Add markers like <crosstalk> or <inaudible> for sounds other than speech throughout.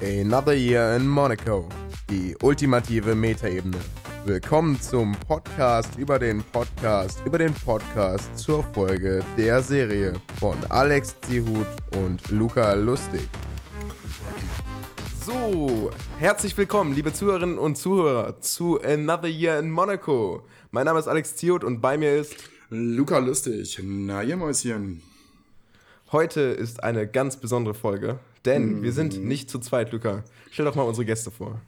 Another Year in Monaco. Die ultimative Metaebene. Willkommen zum Podcast über den Podcast über den Podcast zur Folge der Serie von Alex Zihut und Luca Lustig. So, herzlich willkommen, liebe Zuhörerinnen und Zuhörer, zu Another Year in Monaco. Mein Name ist Alex Zihut und bei mir ist Luca Lustig. Na, ihr Mäuschen. Heute ist eine ganz besondere Folge, denn mm. wir sind nicht zu zweit, Luca. Stell doch mal unsere Gäste vor.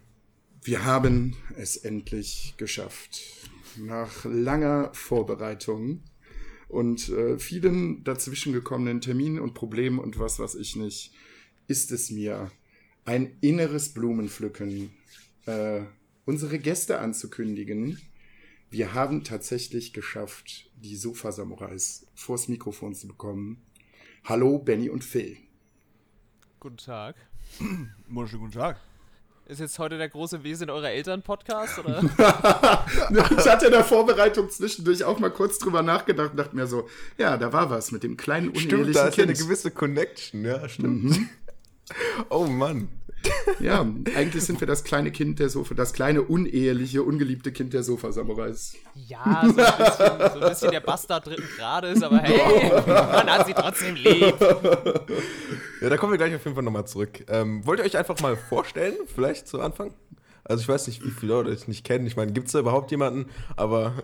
Wir haben es endlich geschafft. Nach langer Vorbereitung und äh, vielen dazwischen gekommenen Terminen und Problemen und was weiß ich nicht, ist es mir ein inneres Blumenpflücken, äh, unsere Gäste anzukündigen. Wir haben tatsächlich geschafft, die Sofa-Samurais vors Mikrofon zu bekommen. Hallo, Benny und Phil. Guten Tag. <clears throat> Wunderschönen guten Tag. Ist jetzt heute der große Wesen eurer Eltern-Podcast, oder? ich hatte in der Vorbereitung zwischendurch auch mal kurz drüber nachgedacht und dachte mir so, ja, da war was mit dem kleinen unehelichen Stimmt, da ist ja eine gewisse Connection, ja, stimmt. Mhm. Oh Mann. Ja, eigentlich sind wir das kleine Kind der Sofa, das kleine uneheliche, ungeliebte Kind der Sofa-Samurais. Ja, so ein, bisschen, so ein bisschen der Bastard dritten Grades, aber hey, man hat sie trotzdem lieb. Ja, da kommen wir gleich auf jeden Fall nochmal zurück. Ähm, wollt ihr euch einfach mal vorstellen, vielleicht zu Anfang? Also ich weiß nicht, wie viele Leute euch nicht kennen. Ich meine, gibt es da überhaupt jemanden? Aber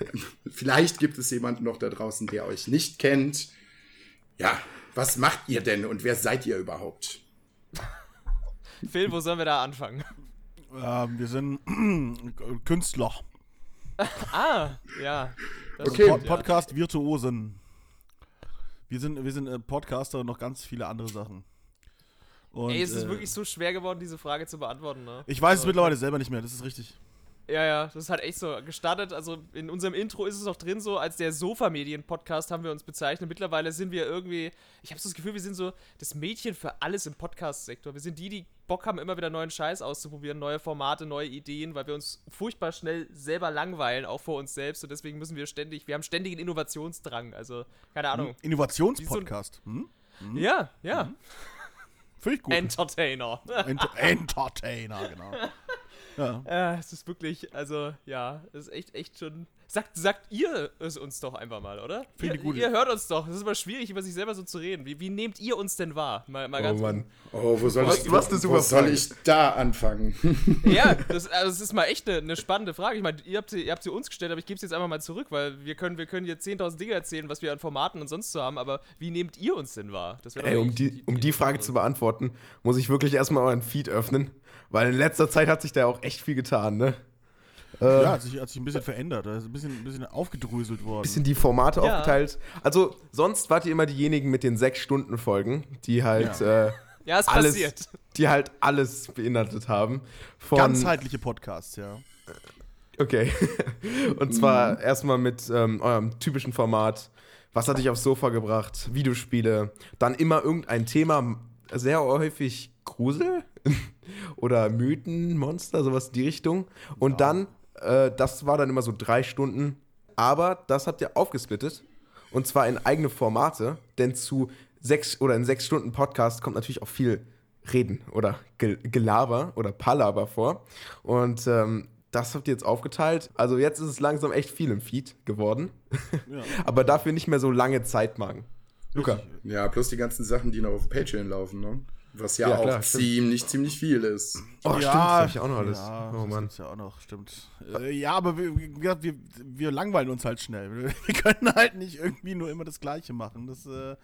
<laughs> vielleicht gibt es jemanden noch da draußen, der euch nicht kennt. Ja, was macht ihr denn und wer seid ihr überhaupt? <laughs> Phil, wo sollen wir da anfangen? Ähm, wir sind <clears throat> Künstler. <laughs> ah, ja. okay. Pod Podcast Virtuosen. Wir sind, wir sind äh, Podcaster und noch ganz viele andere Sachen. Und, Ey, es ist äh, wirklich so schwer geworden, diese Frage zu beantworten, ne? Ich weiß also, es mittlerweile selber nicht mehr, das ist richtig. Ja, ja, das ist halt echt so. Gestartet, also in unserem Intro ist es noch drin, so als der Sofa-Medien-Podcast haben wir uns bezeichnet. Mittlerweile sind wir irgendwie, ich habe so das Gefühl, wir sind so das Mädchen für alles im Podcast-Sektor. Wir sind die, die Bock haben, immer wieder neuen Scheiß auszuprobieren, neue Formate, neue Ideen, weil wir uns furchtbar schnell selber langweilen, auch vor uns selbst. Und deswegen müssen wir ständig, wir haben ständigen Innovationsdrang. Also, keine Ahnung. Hm, Innovationspodcast. So hm? Hm? Ja, ja. Hm. Finde ich gut. Entertainer. Ent Entertainer, genau. <laughs> Ja. Äh, es ist wirklich, also ja, es ist echt, echt schon. Sagt, sagt ihr es uns doch einfach mal, oder? Finde ich gut. Ihr hört uns doch. Es ist immer schwierig, über sich selber so zu reden. Wie, wie nehmt ihr uns denn wahr? Mal, mal oh Mann. Oh, wo soll, ich, was, was wo soll ich da anfangen? <laughs> ja, das, also das ist mal echt eine, eine spannende Frage. Ich meine, ihr habt, sie, ihr habt sie uns gestellt, aber ich gebe sie jetzt einfach mal zurück, weil wir können, wir können hier 10.000 Dinge erzählen, was wir an Formaten und sonst so haben, aber wie nehmt ihr uns denn wahr? Ey, um die, um die Frage zu beantworten, muss ich wirklich erstmal euren Feed öffnen. Weil in letzter Zeit hat sich da auch echt viel getan, ne? Äh, ja, hat sich, hat sich ein bisschen verändert. Ist ein bisschen, ein bisschen aufgedröselt worden. Bisschen die Formate ja. aufgeteilt. Also, sonst wart ihr immer diejenigen mit den sechs Stunden Folgen, die halt. Ja, äh, ja es alles, passiert. Die halt alles beinhaltet haben. Von, Ganzheitliche Podcasts, ja. Okay. <laughs> Und zwar mhm. erstmal mit ähm, eurem typischen Format. Was hat dich aufs Sofa gebracht? Videospiele. Dann immer irgendein Thema, sehr häufig Grusel <laughs> oder Mythen, Monster, sowas in die Richtung. Und ja. dann, äh, das war dann immer so drei Stunden. Aber das habt ihr aufgesplittet. Und zwar in eigene Formate. Denn zu sechs oder in sechs Stunden Podcast kommt natürlich auch viel Reden oder Gelaber oder Palaber vor. Und ähm, das habt ihr jetzt aufgeteilt. Also jetzt ist es langsam echt viel im Feed geworden. <laughs> Ja. Aber dafür nicht mehr so lange Zeitmarken. Luca. Ja, plus die ganzen Sachen, die noch auf Patreon laufen, ne? Was ja, ja auch klar, ziemlich, ziemlich viel ist. Oh, ja, stimmt, hab ich auch noch alles. Ja, oh, Mann. ja auch noch, stimmt. Äh, ja, aber wir, wir, wir, langweilen uns halt schnell. <laughs> Wir, können halt nicht irgendwie nur immer das Gleiche machen. Das, äh,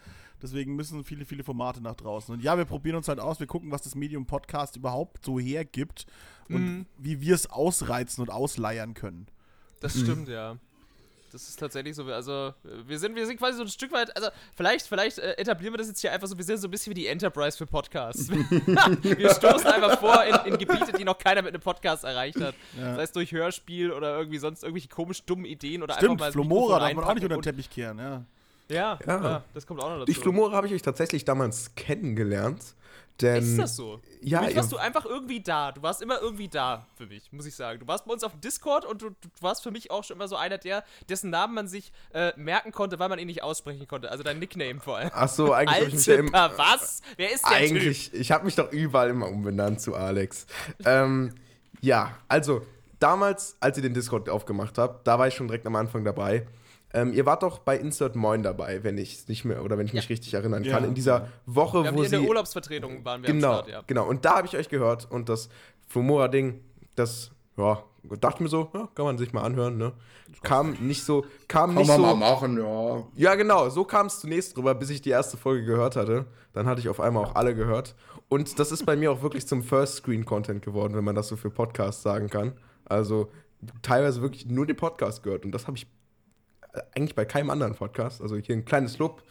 deswegen müssen viele, viele Formate nach draußen. Und ja, wir probieren uns halt aus, wir gucken, was das Medium Podcast überhaupt so hergibt und mhm. wie wir es ausreizen und ausleiern können. Das stimmt, mhm. ja. Das ist tatsächlich so. Also, wir sind, wir sind quasi so ein Stück weit. Also, vielleicht, vielleicht äh, etablieren wir das jetzt hier einfach so. Wir sind so ein bisschen wie die Enterprise für Podcasts. <laughs> wir stoßen einfach vor in, in, Gebiete, die noch keiner mit einem Podcast erreicht hat. Ja. Sei es durch Hörspiel oder irgendwie sonst irgendwelche komisch dummen Ideen oder Stimmt, einfach mal. Flomora darf man auch nicht unter den Teppich kehren, ja. Ja, Ja. ja. das kommt auch noch dazu. Durch Flumore habe ich euch tatsächlich damals kennengelernt. Denn, Ist das so? Ja, Für mich warst du einfach irgendwie da. Du warst immer irgendwie da für mich, muss ich sagen. Du warst bei uns auf dem Discord und du, du warst für mich auch schon immer so einer der, dessen Namen man sich äh, merken konnte, weil man ihn nicht aussprechen konnte. Also dein Nickname vor allem. Ach so, eigentlich habe ich mich ja im, Alter, was? Wer ist der Eigentlich, ich habe mich doch überall immer umbenannt zu Alex. ähm, ja, also damals, als ihr den Discord aufgemacht habt, da war ich schon direkt am Anfang dabei. Ähm, ihr wart doch bei Insert Moin dabei, wenn ich es nicht mehr oder wenn ich mich Ja. richtig erinnern Ja. kann. In dieser Woche? Wir haben wo hier in der sie Urlaubsvertretung waren wir genau, am Start, ja. genau. Und da habe ich euch gehört und das Flumora-Ding, das, ja, dachte mir so, ja, kann man sich mal anhören, ne? Kam nicht so, kam Kann nicht man so. mal machen, ja. Ja, genau, so kam es zunächst drüber, bis ich die erste Folge gehört hatte. Dann hatte ich auf einmal auch alle gehört. Und das ist bei mir auch wirklich zum First-Screen-Content geworden, wenn man das so für Podcasts sagen kann. Also teilweise wirklich nur den Podcast gehört. Und das habe ich eigentlich bei keinem anderen Podcast. Also hier ein kleines Lob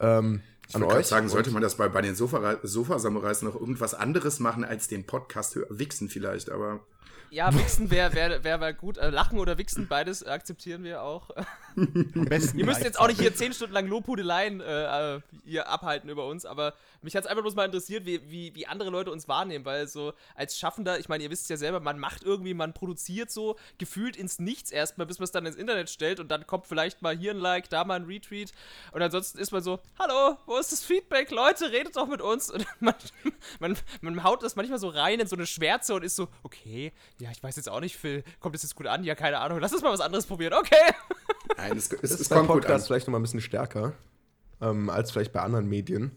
ähm, Ich an euch. sagen, sollte man das bei, bei den Sofa- Sofa-Samurais noch irgendwas anderes machen als den Podcast? Wichsen vielleicht, aber. Ja, Wichsen wäre wär, wär, wär gut. Äh, Lachen oder Wichsen, beides akzeptieren wir auch. Am besten Ihr müsst jetzt auch nicht hier 10 Stunden lang Lobhudeleien äh, äh, hier abhalten über uns, aber mich hat es einfach bloß mal interessiert, wie, wie, wie andere Leute uns wahrnehmen, weil so als Schaffender, ich meine, ihr wisst ja selber, man macht irgendwie, man produziert so gefühlt ins Nichts erstmal, bis man es dann ins Internet stellt und dann kommt vielleicht mal hier ein Like, da mal ein Retweet und ansonsten ist man so, hallo, wo ist das Feedback? Leute, redet doch mit uns <laughs> und man, man, man haut das manchmal so rein in so eine Schwärze und ist so, okay, ja, ich weiß jetzt auch nicht, Phil, kommt das jetzt gut an? Ja, keine Ahnung, lass uns mal was anderes probieren, okay. <laughs> Nein, es, es, Das es ist bei kommt gut an. Vielleicht noch mal ein bisschen stärker ähm, als vielleicht bei anderen Medien.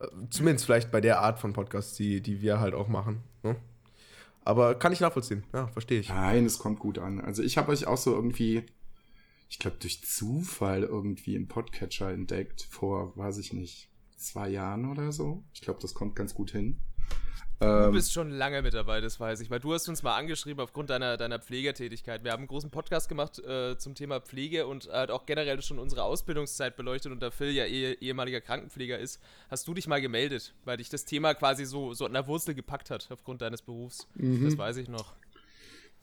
Äh, Zumindest vielleicht bei der Art von Podcasts, die, die wir halt auch machen. Ne? Aber kann ich nachvollziehen. Ja, verstehe ich. Nein, es kommt gut an. Also ich habe euch auch so irgendwie, ich glaube durch Zufall irgendwie im Podcatcher entdeckt, vor, weiß ich nicht, zwei Jahren oder so. Ich glaube, das kommt ganz gut hin. Du Ähm, bist schon lange mit dabei, das weiß ich, weil du hast uns mal angeschrieben aufgrund deiner, deiner Pflegertätigkeit. Wir haben einen großen Podcast gemacht äh, zum Thema Pflege und halt auch generell schon unsere Ausbildungszeit beleuchtet und da Phil ja eh, ehemaliger Krankenpfleger ist, hast du dich mal gemeldet, weil dich das Thema quasi so, so an der Wurzel gepackt hat aufgrund deines Berufs. Das weiß ich noch.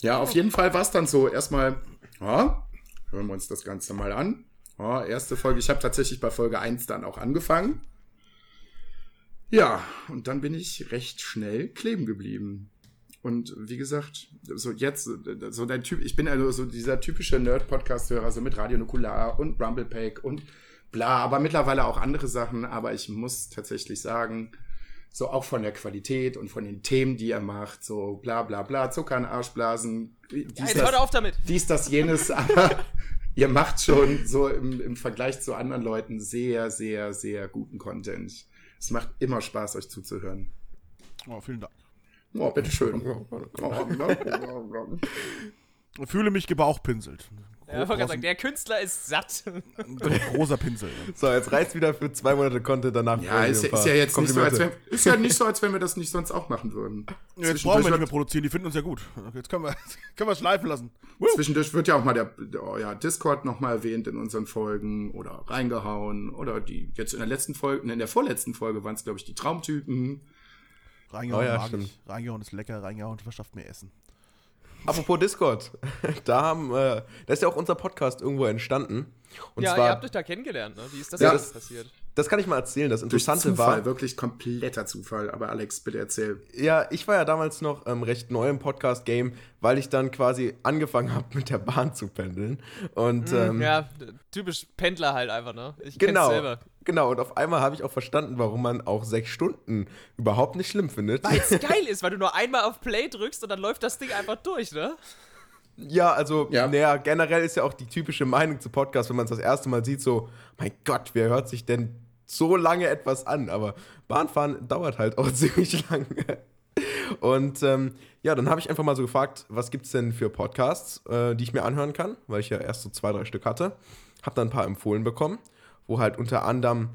Ja, auf jeden Fall war es dann so. Erstmal, ja, hören wir uns das Ganze mal an. Ja, erste Folge. Ich habe tatsächlich bei Folge 1 dann auch angefangen. Ja, und dann bin ich recht schnell kleben geblieben. Und wie gesagt, so jetzt, so der Typ, ich bin also so dieser typische Nerd-Podcast-Hörer, so mit Radio Nukular und Rumblepack und bla, aber mittlerweile auch andere Sachen. Aber ich muss tatsächlich sagen, so auch von der Qualität und von den Themen, die er macht, so bla bla bla, Zucker in Arschblasen, Ja, dies, jetzt hört das, auf damit! dies, das, jenes, aber <laughs> ihr macht schon so im, im Vergleich zu anderen Leuten sehr, sehr, sehr guten Content. Es macht immer Spaß, euch zuzuhören. Oh, vielen Dank. Oh, bitteschön. Ich fühle mich gebauchpinselt. Ja, ich wollte sagen, der Künstler ist satt. <laughs> Ein großer Pinsel. So, jetzt reizt wieder für zwei Monate Content danach. Ja, ist, ja- ist ja jetzt nicht so, als wenn, ist ja nicht so, als wenn wir das nicht sonst auch machen würden. Jetzt brauchen wir nicht mehr produzieren, die finden uns ja gut. Jetzt können wir, <laughs> können wir schleifen lassen. zwischendurch wird ja auch mal der, der oh ja, Discord nochmal erwähnt in unseren Folgen oder reingehauen oder die, jetzt in der letzten Folge, in der vorletzten Folge waren es, glaube ich, die Traumtypen. Reingehauen Oh ja, mag stimmt. ich. Reingehauen ist lecker, reingehauen verschafft mir Essen. Apropos Discord, <laughs> da haben, äh, da ist ja auch unser Podcast irgendwo entstanden. Und ja, zwar, ihr habt euch da kennengelernt, ne? Wie ist das Ja. alles passiert? das kann ich mal erzählen. Das Durch Interessante Zufall, war, wirklich kompletter Zufall. Aber Alex, bitte erzähl. ja, ich war ja damals noch ähm, recht neu im Podcast-Game, weil ich dann quasi angefangen habe, mit der Bahn zu pendeln. Und ähm, Ja, typisch Pendler halt einfach, ne? Ich kenn's genau, selber. Genau. Und auf einmal habe ich auch verstanden, warum man auch sechs Stunden überhaupt nicht schlimm findet. Weil es <laughs> geil ist, weil du nur einmal auf Play drückst und dann läuft das Ding einfach durch, ne? Ja, also, Ja. naja, generell ist ja auch die typische Meinung zu Podcasts, wenn man es das erste Mal sieht, so, mein Gott, wer hört sich denn so lange etwas an? Aber Bahnfahren dauert halt auch <laughs> ziemlich lange. Und ähm, ja, dann habe ich einfach mal so gefragt, was gibt es denn für Podcasts, äh, die ich mir anhören kann, weil ich ja erst so zwei, drei Stück hatte. Habe dann ein paar empfohlen bekommen, wo halt unter anderem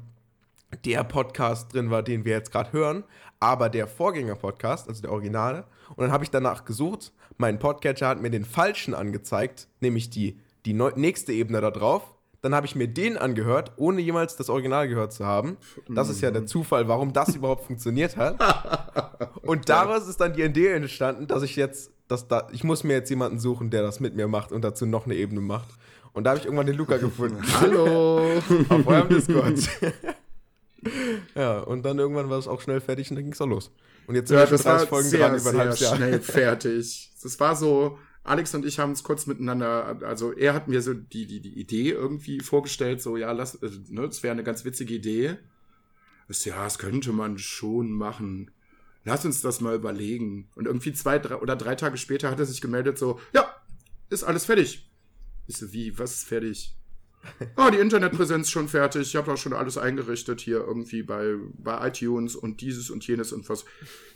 der Podcast drin war, den wir jetzt gerade hören, aber der Vorgänger-Podcast, also der Originale. Und dann habe ich danach gesucht. Mein Podcatcher hat mir den falschen angezeigt, nämlich die, die nächste Ebene da drauf. Dann habe ich mir den angehört, ohne jemals das Original gehört zu haben. Das ist ja der Zufall, warum das <laughs> überhaupt funktioniert hat. Und daraus ist dann die Idee entstanden, dass ich jetzt, dass da, ich muss mir jetzt jemanden suchen, der das mit mir macht und dazu noch eine Ebene macht. Und da habe ich irgendwann den Luca gefunden. <laughs> Hallo. <laughs> auf eurem Discord. <laughs> ja, und dann irgendwann war es auch schnell fertig und dann ging es auch los. Und jetzt sind Ja, wir das war 30 Folgen sehr, dran über ein halbes Jahr. schnell fertig. Das war so, Alex und ich haben uns kurz miteinander, also er hat mir so die, die, die Idee irgendwie vorgestellt, so, ja, lass, äh, ne, das wäre eine ganz witzige Idee. So, ja, das könnte man schon machen. Lass uns das mal überlegen. Und irgendwie zwei drei, oder drei Tage später hat er sich gemeldet, so, ja, ist alles fertig. Ich so, wie, was ist fertig? <laughs> Ah, die Internetpräsenz schon fertig. Ich habe auch schon alles eingerichtet hier irgendwie bei, bei iTunes und dieses und jenes und was.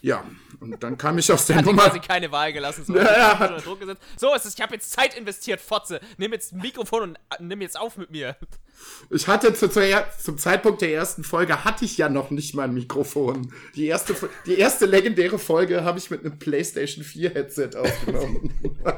Ja, und dann kam ich aus der <laughs> Hat Nummer. quasi keine Wahl gelassen. So, <laughs> Ja, ja, Druck gesetzt. so es ist, ich habe jetzt Zeit investiert, Fotze. Nimm jetzt ein Mikrofon und äh, nimm jetzt auf mit mir. Ich hatte zu, zu, zum Zeitpunkt der ersten Folge hatte ich ja noch nicht mal ein Mikrofon. Die erste, die erste legendäre Folge habe ich mit einem PlayStation 4 Headset aufgenommen. <laughs>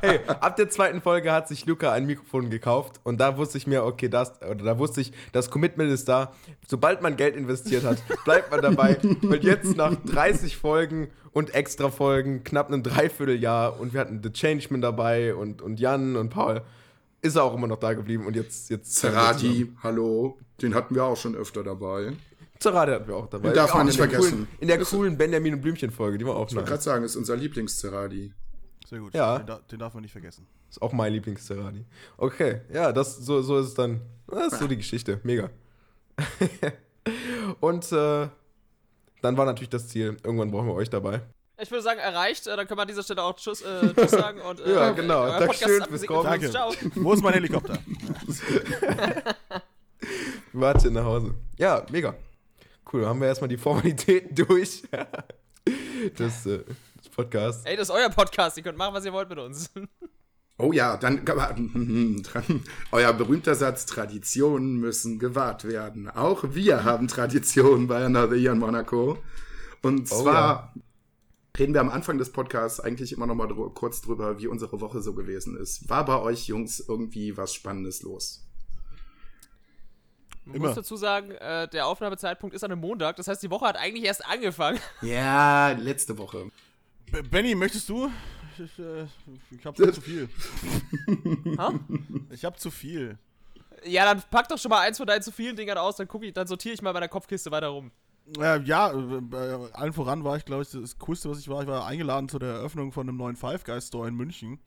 Hey, ab der zweiten Folge hat sich Luca ein Mikrofon gekauft und da wusste ich mir, okay, das, oder da wusste ich, das Commitment ist da. Sobald man Geld investiert hat, <laughs> bleibt man dabei. Weil jetzt nach 30 Folgen und extra Folgen, knapp einem Dreivierteljahr und wir hatten The Changeman dabei und, und Jan und Paul, ist er auch immer noch da geblieben und jetzt. jetzt Zerati, hallo, den hatten wir auch schon öfter dabei. Zerati hatten wir auch dabei. Den darf man nicht in der vergessen. Coolen, in der coolen Benjamin und Blümchen-Folge, die war auch Ich wollte gerade sagen, ist unser Lieblings-Zerati. Sehr gut. Ja. Den, da- den darf man nicht vergessen. Ist auch mein Lieblings-Zerati. Okay, ja, das, so, so ist es dann. Das ist so die Geschichte. Mega. <laughs> Und äh, dann war natürlich das Ziel, irgendwann brauchen wir euch dabei. Ich würde sagen, erreicht. Äh, dann können wir an dieser Stelle auch Tschüss, äh, tschüss sagen. Und, äh, <laughs> Ja, genau. euer Dankeschön fürs Kommen. Ciao. Wo ist mein Helikopter? <laughs> Warte nach Hause. Ja, mega. Cool, haben wir erstmal die Formalitäten <laughs> durch. das, äh, das Podcast. Ey, das ist euer Podcast. Ihr könnt machen, was ihr wollt mit uns. Oh ja, dann euer berühmter Satz, Traditionen müssen gewahrt werden. Auch wir haben Traditionen bei Another Year in Monaco. Und Oh zwar reden wir am Anfang des Podcasts eigentlich immer noch mal drü kurz drüber, wie unsere Woche so gewesen ist. War bei euch Jungs irgendwie was Spannendes los? Man Immer. muss dazu sagen, äh, der Aufnahmezeitpunkt ist an einem Montag. Das heißt, die Woche hat eigentlich erst angefangen. <laughs> Ja, letzte Woche. B- Benny, möchtest du? Ich, äh, ich hab <laughs> zu viel. Ha? Ich hab zu viel. Ja, dann pack doch schon mal eins von deinen zu vielen Dingern aus, dann guck ich, dann sortiere ich mal bei der Kopfkiste weiter rum. Äh, ja, äh, bei allen voran war ich, glaube ich, das Coolste, was ich war. Ich war eingeladen zu der Eröffnung von einem neuen Five Guys Store in München.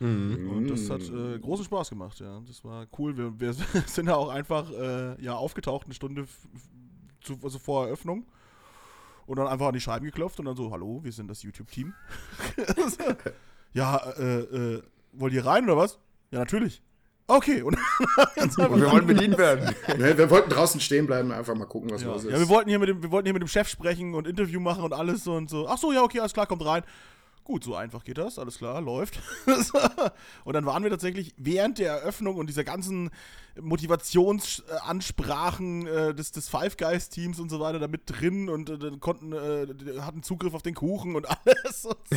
Und das hat äh, großen Spaß gemacht, ja. Das war cool. Wir, wir <laughs> sind da auch einfach äh, ja, aufgetaucht, eine Stunde zu, also vor Eröffnung. Und dann einfach an die Scheiben geklopft und dann so, hallo, wir sind das YouTube-Team. <laughs> ja, äh, äh, wollt ihr rein oder was? Ja, natürlich. Okay. Und <laughs> Und wir wollen bedient werden. Ne, wir wollten draußen stehen bleiben, einfach mal gucken, was Ja, los ist. ja wir, wollten hier mit dem, wir wollten hier mit dem Chef sprechen und Interview machen und alles so und so. Ach so, ja, okay, alles klar, kommt rein. Gut, so einfach geht das, alles klar, läuft. <laughs> und dann waren wir tatsächlich während der Eröffnung und dieser ganzen Motivationsansprachen äh, des, des Five Guys Teams und so weiter da mit drin und äh, dann konnten, äh, hatten Zugriff auf den Kuchen und <laughs> alles. Und so.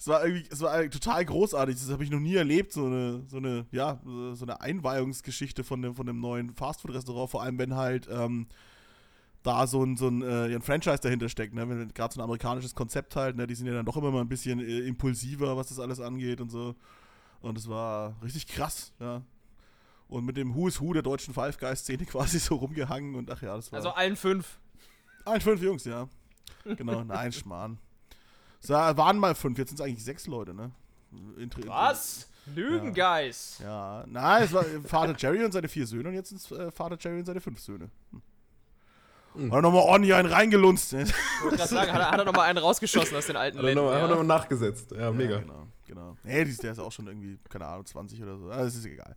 Es war irgendwie, es war total großartig. Das habe ich noch nie erlebt, so eine, so eine, ja, so eine Einweihungsgeschichte von dem, von dem neuen Fastfood-Restaurant, vor allem wenn halt ähm, da so ein, so ein, äh, ein Franchise dahinter steckt, ne? Wenn gerade so ein amerikanisches Konzept halt, ne? Die sind ja dann doch immer mal ein bisschen äh, impulsiver, was das alles angeht und so. Und es war richtig krass, ja. Und mit dem Who is Who der deutschen Five Guys-Szene <laughs> quasi so rumgehangen und ach ja, das war. Also allen fünf. Ein, fünf Jungs, ja. Genau, nein, Schmarrn. Es war- waren mal fünf, jetzt sind es eigentlich sechs Leute, ne? Inter- Was? Lügengeist. Ja, nein, es war Vater Jerry und seine vier Söhne und jetzt sind es äh, Vater Jerry und seine fünf Söhne. Hm. Hat nochmal ordentlich einen reingelunzt. Ne? Ich wollte gerade sagen, hat er, hat er nochmal einen rausgeschossen aus den alten Hat er Ländern. noch, einfach Ja. noch nachgesetzt. Ja, mega. Ja, genau, genau. Nee, die- der ist auch schon irgendwie, keine Ahnung, 20 oder so. Ah, Das ist egal.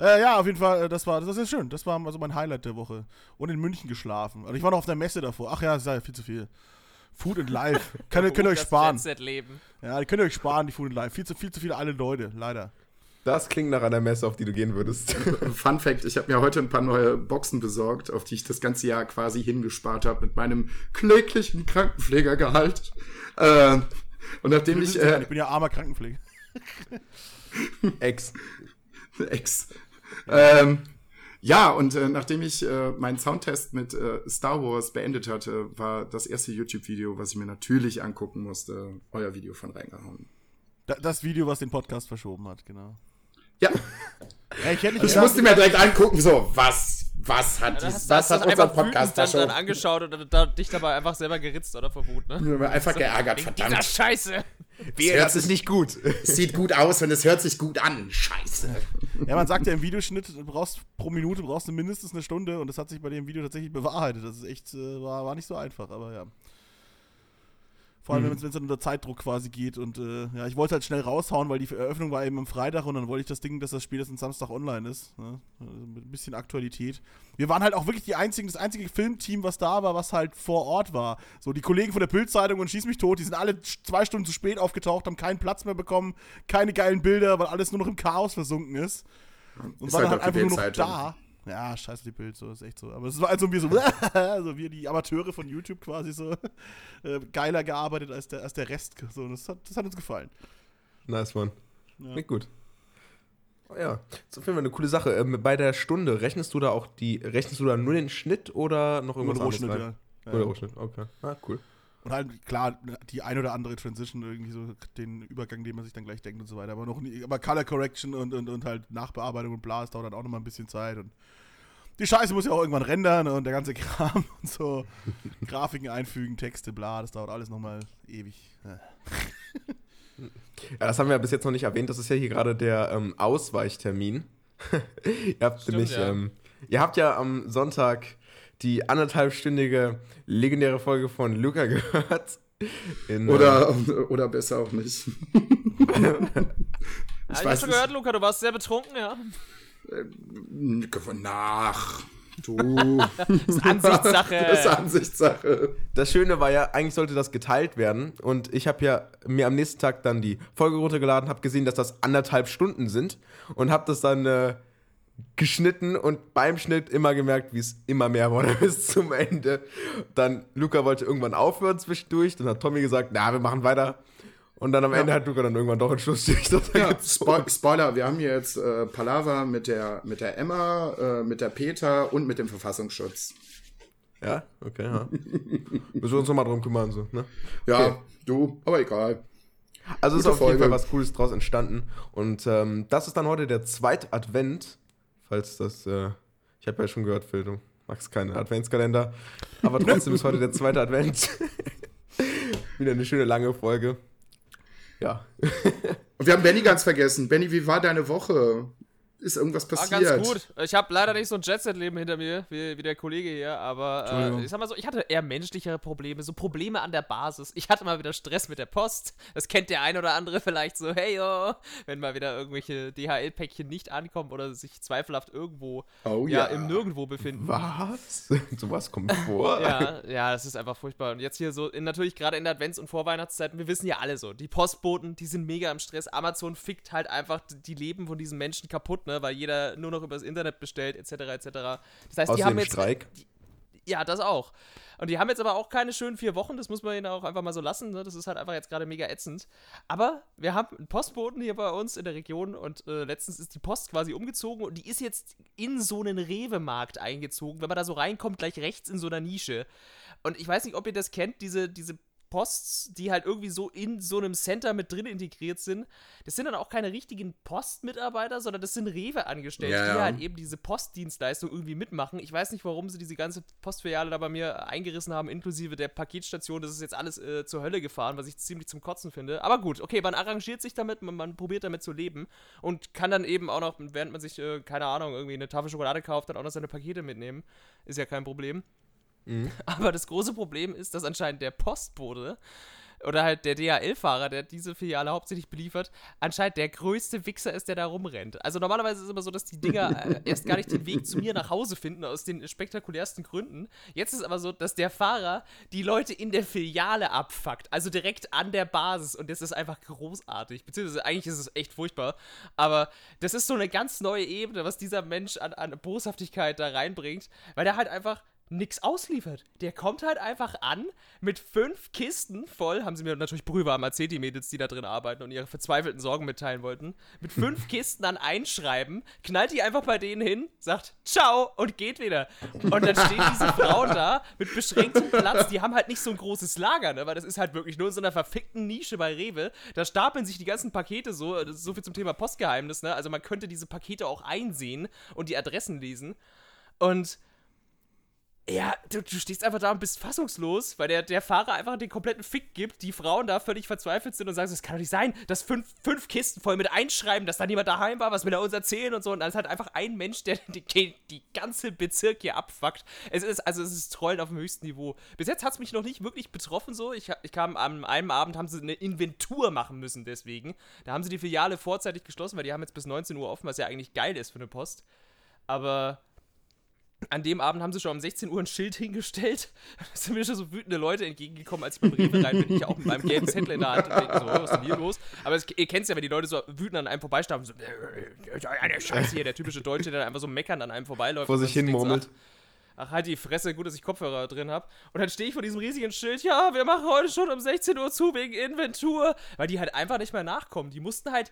Äh, ja, auf jeden Fall, äh, das war, das ist schön. Das war also mein Highlight der Woche. Und in München geschlafen. Also ich war noch auf der Messe davor. Ach ja, das ist ja viel zu viel. Food and Life. Könnt, ihr- könnt ihr euch sparen. Jet-Set-Leben. Ja, die könnt ihr euch sparen, die Food and Life. Viel zu, viel zu viele alte Leute, leider. Das klingt nach einer Messe, auf die du gehen würdest. <laughs> Fun Fact, ich habe mir heute ein paar neue Boxen besorgt, auf die ich das ganze Jahr quasi hingespart habe mit meinem kläglichen Krankenpflegergehalt. Äh, und nachdem ich, ja, äh, ich bin ja armer Krankenpfleger. Ex. Ex. Ähm, ja, und äh, nachdem ich äh, meinen Soundtest mit äh, Star Wars beendet hatte, war das erste YouTube-Video, was ich mir natürlich angucken musste, euer Video von reingehauen. Da, das Video, was den Podcast verschoben hat, genau. Ja, Ja, ich hätte nicht ich musste mir direkt angucken, so, was, was hat, Ja, dies, hast, was hat du unser einfach wütend Podcast da dann, schon? dann angeschaut und dann, dich dabei einfach selber geritzt oder verwut, ne? Nur einfach geärgert, verdammt. Scheiße! Wehe, hört das ist sich- nicht gut. Es <laughs> sieht gut aus und es hört sich gut an. Scheiße. Ja, man sagt ja im Videoschnitt, du brauchst pro Minute brauchst du mindestens eine Stunde und das hat sich bei dem Video tatsächlich bewahrheitet. Das ist echt, äh, war, war nicht so einfach, aber ja. Vor allem, wenn es dann unter Zeitdruck quasi geht und äh, ja, ich wollte halt schnell raushauen, weil die Eröffnung war eben am Freitag und dann wollte ich das Ding, dass das spätestens Samstag online ist. Ne? Also mit ein bisschen Aktualität. Wir waren halt auch wirklich die einzigen, das einzige Filmteam, was da war, was halt vor Ort war. So, die Kollegen von der Bildzeitung und Schieß mich tot, die sind alle zwei Stunden zu spät aufgetaucht, haben keinen Platz mehr bekommen, keine geilen Bilder, weil alles nur noch im Chaos versunken ist. Und Ist waren halt halt einfach nur noch da. Ja, scheiße die Bild, so ist echt so. Aber es war halt so wie so, <laughs> so wie die Amateure von YouTube quasi so <laughs> äh, geiler gearbeitet als der, als der Rest. So, das, hat, das hat uns gefallen. Nice, Mann. Ja. Klingt gut. Oh ja, das ist auf jeden Fall eine coole Sache. Ähm, bei der Stunde, rechnest du da auch die, rechnest du da nur den Schnitt oder noch irgendwas den anderes Rohschnitt, rein? ja. Oder Ja. Rohschnitt, okay. Ah, cool. Und halt, klar, die ein oder andere Transition, irgendwie so den Übergang, den man sich dann gleich denkt und so weiter. Aber noch nie, aber Color Correction und, und, und halt Nachbearbeitung und bla, das dauert dann auch nochmal ein bisschen Zeit. Und die Scheiße muss ja auch irgendwann rendern und der ganze <laughs> Kram und so. <laughs> Grafiken einfügen, Texte, bla, das dauert alles nochmal ewig. Ja. Ja, das haben wir ja bis jetzt noch nicht erwähnt. Das ist ja hier gerade der ähm, Ausweichtermin. <laughs> ihr, habt Stimmt, nämlich, ja. ähm, ihr habt ja am Sonntag die anderthalbstündige legendäre Folge von Luca <laughs> gehört. In, Oder, oder besser auch nicht. <laughs> Ich hab weiß schon gehört, Luca, du warst sehr betrunken, ja. Nach. Du. <laughs> Das ist Ansichtssache. das ist Ansichtssache. Das Schöne war ja, eigentlich sollte das geteilt werden. Und ich habe ja mir am nächsten Tag dann die Folge runtergeladen, habe gesehen, dass das anderthalb Stunden sind und habe das dann äh, geschnitten und beim Schnitt immer gemerkt, wie es immer mehr wurde <laughs> bis zum Ende. Dann Luca wollte irgendwann aufhören zwischendurch. Dann hat Tommy gesagt, na, wir machen weiter. Und dann am Ende hat Luca dann irgendwann doch einen Schlussstrich <laughs> Ja, Spo Spoiler, wir haben hier jetzt äh, Palaver mit der, mit der Emma, äh, mit der Peter und mit dem Verfassungsschutz. Ja, okay, ja. <laughs> Müssen wir uns nochmal drum kümmern, so, ne? Ja, Okay. du, aber egal. Also ist Gute auf jeden Fall Folge. was Cooles draus entstanden. Und ähm, das ist dann heute der zweite Advent. Falls das, äh, ich habe ja schon gehört, Phil, du magst keine Adventskalender. Aber <laughs> trotzdem ist heute der zweite Advent. <laughs> Wieder eine schöne lange Folge. Ja. Und wir haben Benny ganz vergessen. Benny, wie war deine Woche? Ist irgendwas War passiert? ganz gut. Ich habe leider nicht so ein Jet-Set-Leben hinter mir, wie, wie der Kollege hier, aber äh, ich sag mal so, ich hatte eher menschlichere Probleme, so Probleme an der Basis. Ich hatte mal wieder Stress mit der Post. Das kennt der ein oder andere vielleicht so, hey yo, wenn mal wieder irgendwelche DHL-Päckchen nicht ankommen oder sich zweifelhaft irgendwo Oh ja, ja. im Nirgendwo befinden. Was? <laughs> Sowas kommt vor. <laughs> Ja, ja, das ist einfach furchtbar. Und jetzt hier so, in, natürlich gerade in der Advents- und Vorweihnachtszeit, wir wissen ja alle so, die Postboten, die sind mega im Stress. Amazon fickt halt einfach die Leben von diesen Menschen kaputt, ne, weil jeder nur noch übers Internet bestellt, etc., etc. Das heißt, Aus die haben jetzt. Streik. Ja, das auch. Und die haben jetzt aber auch keine schönen vier Wochen, das muss man ihnen auch einfach mal so lassen. Ne? Das ist halt einfach jetzt gerade mega ätzend. Aber wir haben einen Postboten hier bei uns in der Region und äh, letztens ist die Post quasi umgezogen und die ist jetzt in so einen Rewe-Markt eingezogen. Wenn man da so reinkommt, gleich rechts in so einer Nische. Und ich weiß nicht, ob ihr das kennt, diese, diese Posts, die halt irgendwie so in so einem Center mit drin integriert sind. Das sind dann auch keine richtigen Postmitarbeiter, sondern das sind Rewe-Angestellte, Ja, die ja. halt eben diese Postdienstleistung irgendwie mitmachen. Ich weiß nicht, warum sie diese ganze Postfiliale da bei mir eingerissen haben, inklusive der Paketstation. Das ist jetzt alles äh, zur Hölle gefahren, was ich ziemlich zum Kotzen finde. Aber gut, okay, man arrangiert sich damit, man, man probiert damit zu leben und kann dann eben auch noch, während man sich, äh, keine Ahnung, irgendwie eine Tafel Schokolade kauft, dann auch noch seine Pakete mitnehmen. Ist ja kein Problem. <laughs> Aber das große Problem ist, dass anscheinend der Postbote oder halt der DHL-Fahrer, der diese Filiale hauptsächlich beliefert, anscheinend der größte Wichser ist, der da rumrennt. Also normalerweise ist es immer so, dass die Dinger äh, <laughs> erst gar nicht den Weg zu mir nach Hause finden, aus den spektakulärsten Gründen. Jetzt ist es aber so, dass der Fahrer die Leute in der Filiale abfuckt, also direkt an der Basis und das ist einfach großartig. Beziehungsweise eigentlich ist es echt furchtbar, aber das ist so eine ganz neue Ebene, was dieser Mensch an, an Boshaftigkeit da reinbringt, weil der halt einfach nix ausliefert. Der kommt halt einfach an mit fünf Kisten voll, haben sie mir natürlich brühwarm erzählt, die Mädels, die da drin arbeiten und ihre verzweifelten Sorgen mitteilen wollten, mit fünf <laughs> Kisten an Einschreiben, knallt die einfach bei denen hin, sagt Ciao und geht wieder. Und dann stehen diese <laughs> Frauen da mit beschränktem Platz, die haben halt nicht so ein großes Lager, ne, weil das ist halt wirklich nur in so einer verfickten Nische bei Rewe. Da stapeln sich die ganzen Pakete so, das ist so viel zum Thema Postgeheimnis, ne, also man könnte diese Pakete auch einsehen und die Adressen lesen. Und ja, du, du, stehst einfach da und bist fassungslos, weil der, der Fahrer einfach den kompletten Fick gibt, die Frauen da völlig verzweifelt sind und sagen, es kann doch nicht sein, dass fünf, fünf Kisten voll mit einschreiben, dass da niemand daheim war, was will er uns erzählen und so. Und dann ist halt einfach ein Mensch, der <laughs> die, die ganze Bezirk hier abfuckt. Es ist, also es ist Trollen auf dem höchsten Niveau. Bis jetzt hat es mich noch nicht wirklich betroffen so. Ich, ich kam an einem Abend, haben sie eine Inventur machen müssen deswegen. Da haben sie die Filiale vorzeitig geschlossen, weil die haben jetzt bis 19 Uhr offen, was ja eigentlich geil ist für eine Post. Aber an dem Abend haben sie schon um 16 Uhr ein Schild hingestellt. Da <laughs> sind mir schon so wütende Leute entgegengekommen, als ich beim Rewe rein bin. Ich auch mit meinem gelben Zettel in der Hand und denke so, was ist denn hier los? Aber es, ihr kennt es ja, wenn die Leute so wütend an einem vorbeistauben, so, der Scheiße hier, der typische Deutsche, der einfach so meckern an einem vorbeiläuft. Vor sich hin murmelt. Ach, halt die Fresse, gut, dass ich Kopfhörer drin habe. Und dann stehe ich vor diesem riesigen Schild, ja, wir machen heute schon um 16 Uhr zu wegen Inventur. Weil die halt einfach nicht mehr nachkommen. Die mussten halt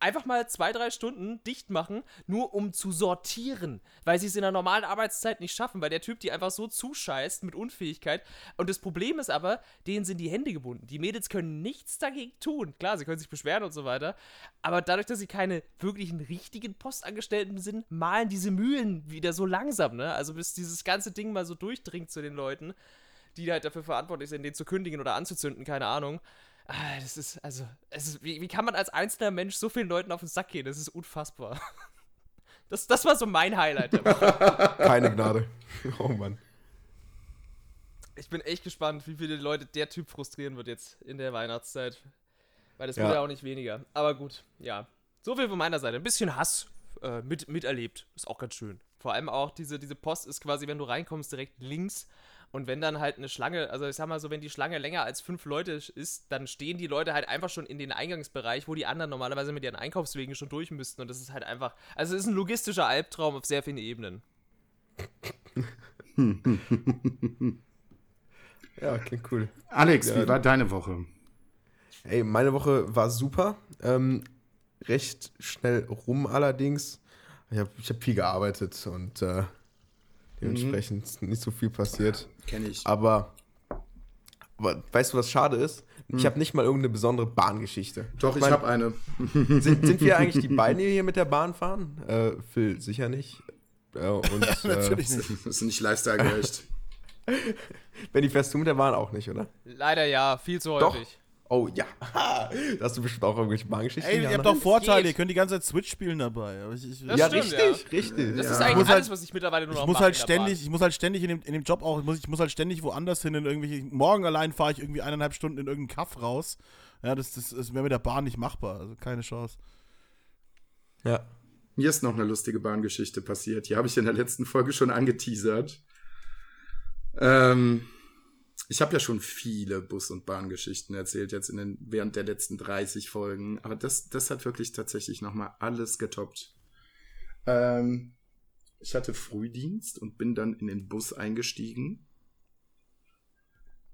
einfach mal zwei, drei Stunden dicht machen, nur um zu sortieren, weil sie es in der normalen Arbeitszeit nicht schaffen, weil der Typ die einfach so zuscheißt mit Unfähigkeit. Und das Problem ist aber, denen sind die Hände gebunden. Die Mädels können nichts dagegen tun. Klar, sie können sich beschweren und so weiter, aber dadurch, dass sie keine wirklichen richtigen Postangestellten sind, malen diese Mühlen wieder so langsam, ne? Also bis dieses ganze Ding mal so durchdringt zu den Leuten, die halt dafür verantwortlich sind, den zu kündigen oder anzuzünden, keine Ahnung. Ah, das ist, also, es ist, wie, wie kann man als einzelner Mensch so vielen Leuten auf den Sack gehen? Das ist unfassbar. <laughs> Das, das war so mein Highlight. <laughs> Keine Gnade. <laughs> Oh Mann. Ich bin echt gespannt, wie viele Leute der Typ frustrieren wird jetzt in der Weihnachtszeit. Weil das Ja. wird ja auch nicht weniger. Aber gut, ja. So viel von meiner Seite. Ein bisschen Hass äh, mit, miterlebt. Ist auch ganz schön. Vor allem auch diese, diese Post ist quasi, wenn du reinkommst, direkt links. Und wenn dann halt eine Schlange, also ich sag mal so, wenn die Schlange länger als fünf Leute ist, dann stehen die Leute halt einfach schon in den Eingangsbereich, wo die anderen normalerweise mit ihren Einkaufswegen schon durch müssten. Und das ist halt einfach, also es ist ein logistischer Albtraum auf sehr vielen Ebenen. <laughs> Ja, klingt cool. Alex, Ja, wie war deine Woche? Ey, meine Woche war super. Ähm, recht schnell rum allerdings. Ich habe ich hab viel gearbeitet und äh, dementsprechend ist nicht so viel passiert. Kenne ich. Aber, aber weißt du, was schade ist? Ich habe nicht mal irgendeine besondere Bahngeschichte. Doch, ich mein- habe eine. <laughs> Sind, sind wir eigentlich die beiden, die hier mit der Bahn fahren? Äh, Phil, sicher nicht. Äh, und <laughs> Natürlich äh, nicht. Das ist nicht lifestyle-gerecht. <laughs> Benny, fährst du mit der Bahn auch nicht, oder? Leider ja, viel zu Doch. häufig. Oh ja. <laughs> da hast du bestimmt auch irgendwelche Bahngeschichten. Ey, ihr habt doch Vorteile, geht. ihr könnt die ganze Zeit Switch spielen dabei. Ich, ich, Das ja, stimmt, richtig, richtig. Das Ja. ist Ich eigentlich muss alles, halt- was ich mittlerweile nur noch ich muss mache halt ständig, ich muss halt ständig in dem, in dem Job auch, ich muss, ich muss halt ständig woanders hin in irgendwelche. Morgen allein fahre ich irgendwie eineinhalb Stunden in irgendeinen Kaff raus. Ja, das, das, das wäre mit der Bahn nicht machbar. Also keine Chance. Ja. Mir ist noch eine lustige Bahngeschichte passiert. Die habe ich in der letzten Folge schon angeteasert. Ähm, ich habe ja schon viele Bus- und Bahngeschichten erzählt, jetzt in den, während der letzten 30 Folgen. Aber das, das hat wirklich tatsächlich nochmal alles getoppt. Ähm, ich hatte Frühdienst und bin dann in den Bus eingestiegen.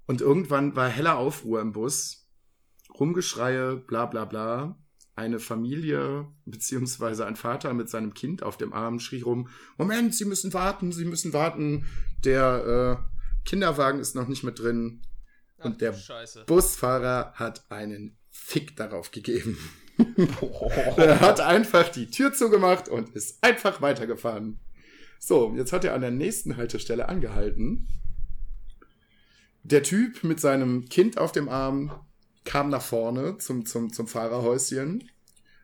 Und irgendwann war heller Aufruhr im Bus. Rumgeschreie, bla bla bla eine Familie <laughs> beziehungsweise ein Vater mit seinem Kind auf dem Arm schrie rum, Moment, Sie müssen warten, Sie müssen warten, der äh, Kinderwagen ist noch nicht mit drin. Ach, Und der Scheiße. Busfahrer hat einen Fick darauf gegeben. <laughs> er hat einfach die Tür zugemacht und ist einfach weitergefahren. So, jetzt hat er an der nächsten Haltestelle angehalten. Der Typ mit seinem Kind auf dem Arm kam nach vorne zum, zum, zum Fahrerhäuschen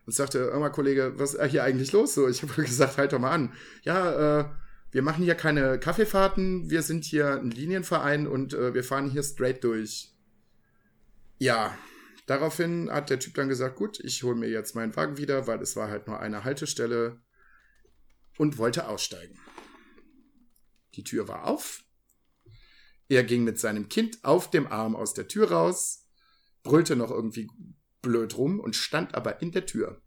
und sagte, hör mal, Kollege, was ist hier eigentlich los? So, ich habe gesagt, halt doch mal an. Ja, äh, wir machen hier keine Kaffeefahrten, wir sind hier ein Linienverein und äh, wir fahren hier straight durch. Ja, daraufhin hat der Typ dann gesagt, gut, ich hole mir jetzt meinen Wagen wieder, weil es war halt nur eine Haltestelle und wollte aussteigen. Die Tür war auf. Er ging mit seinem Kind auf dem Arm aus der Tür raus, brüllte noch irgendwie blöd rum und stand aber in der Tür.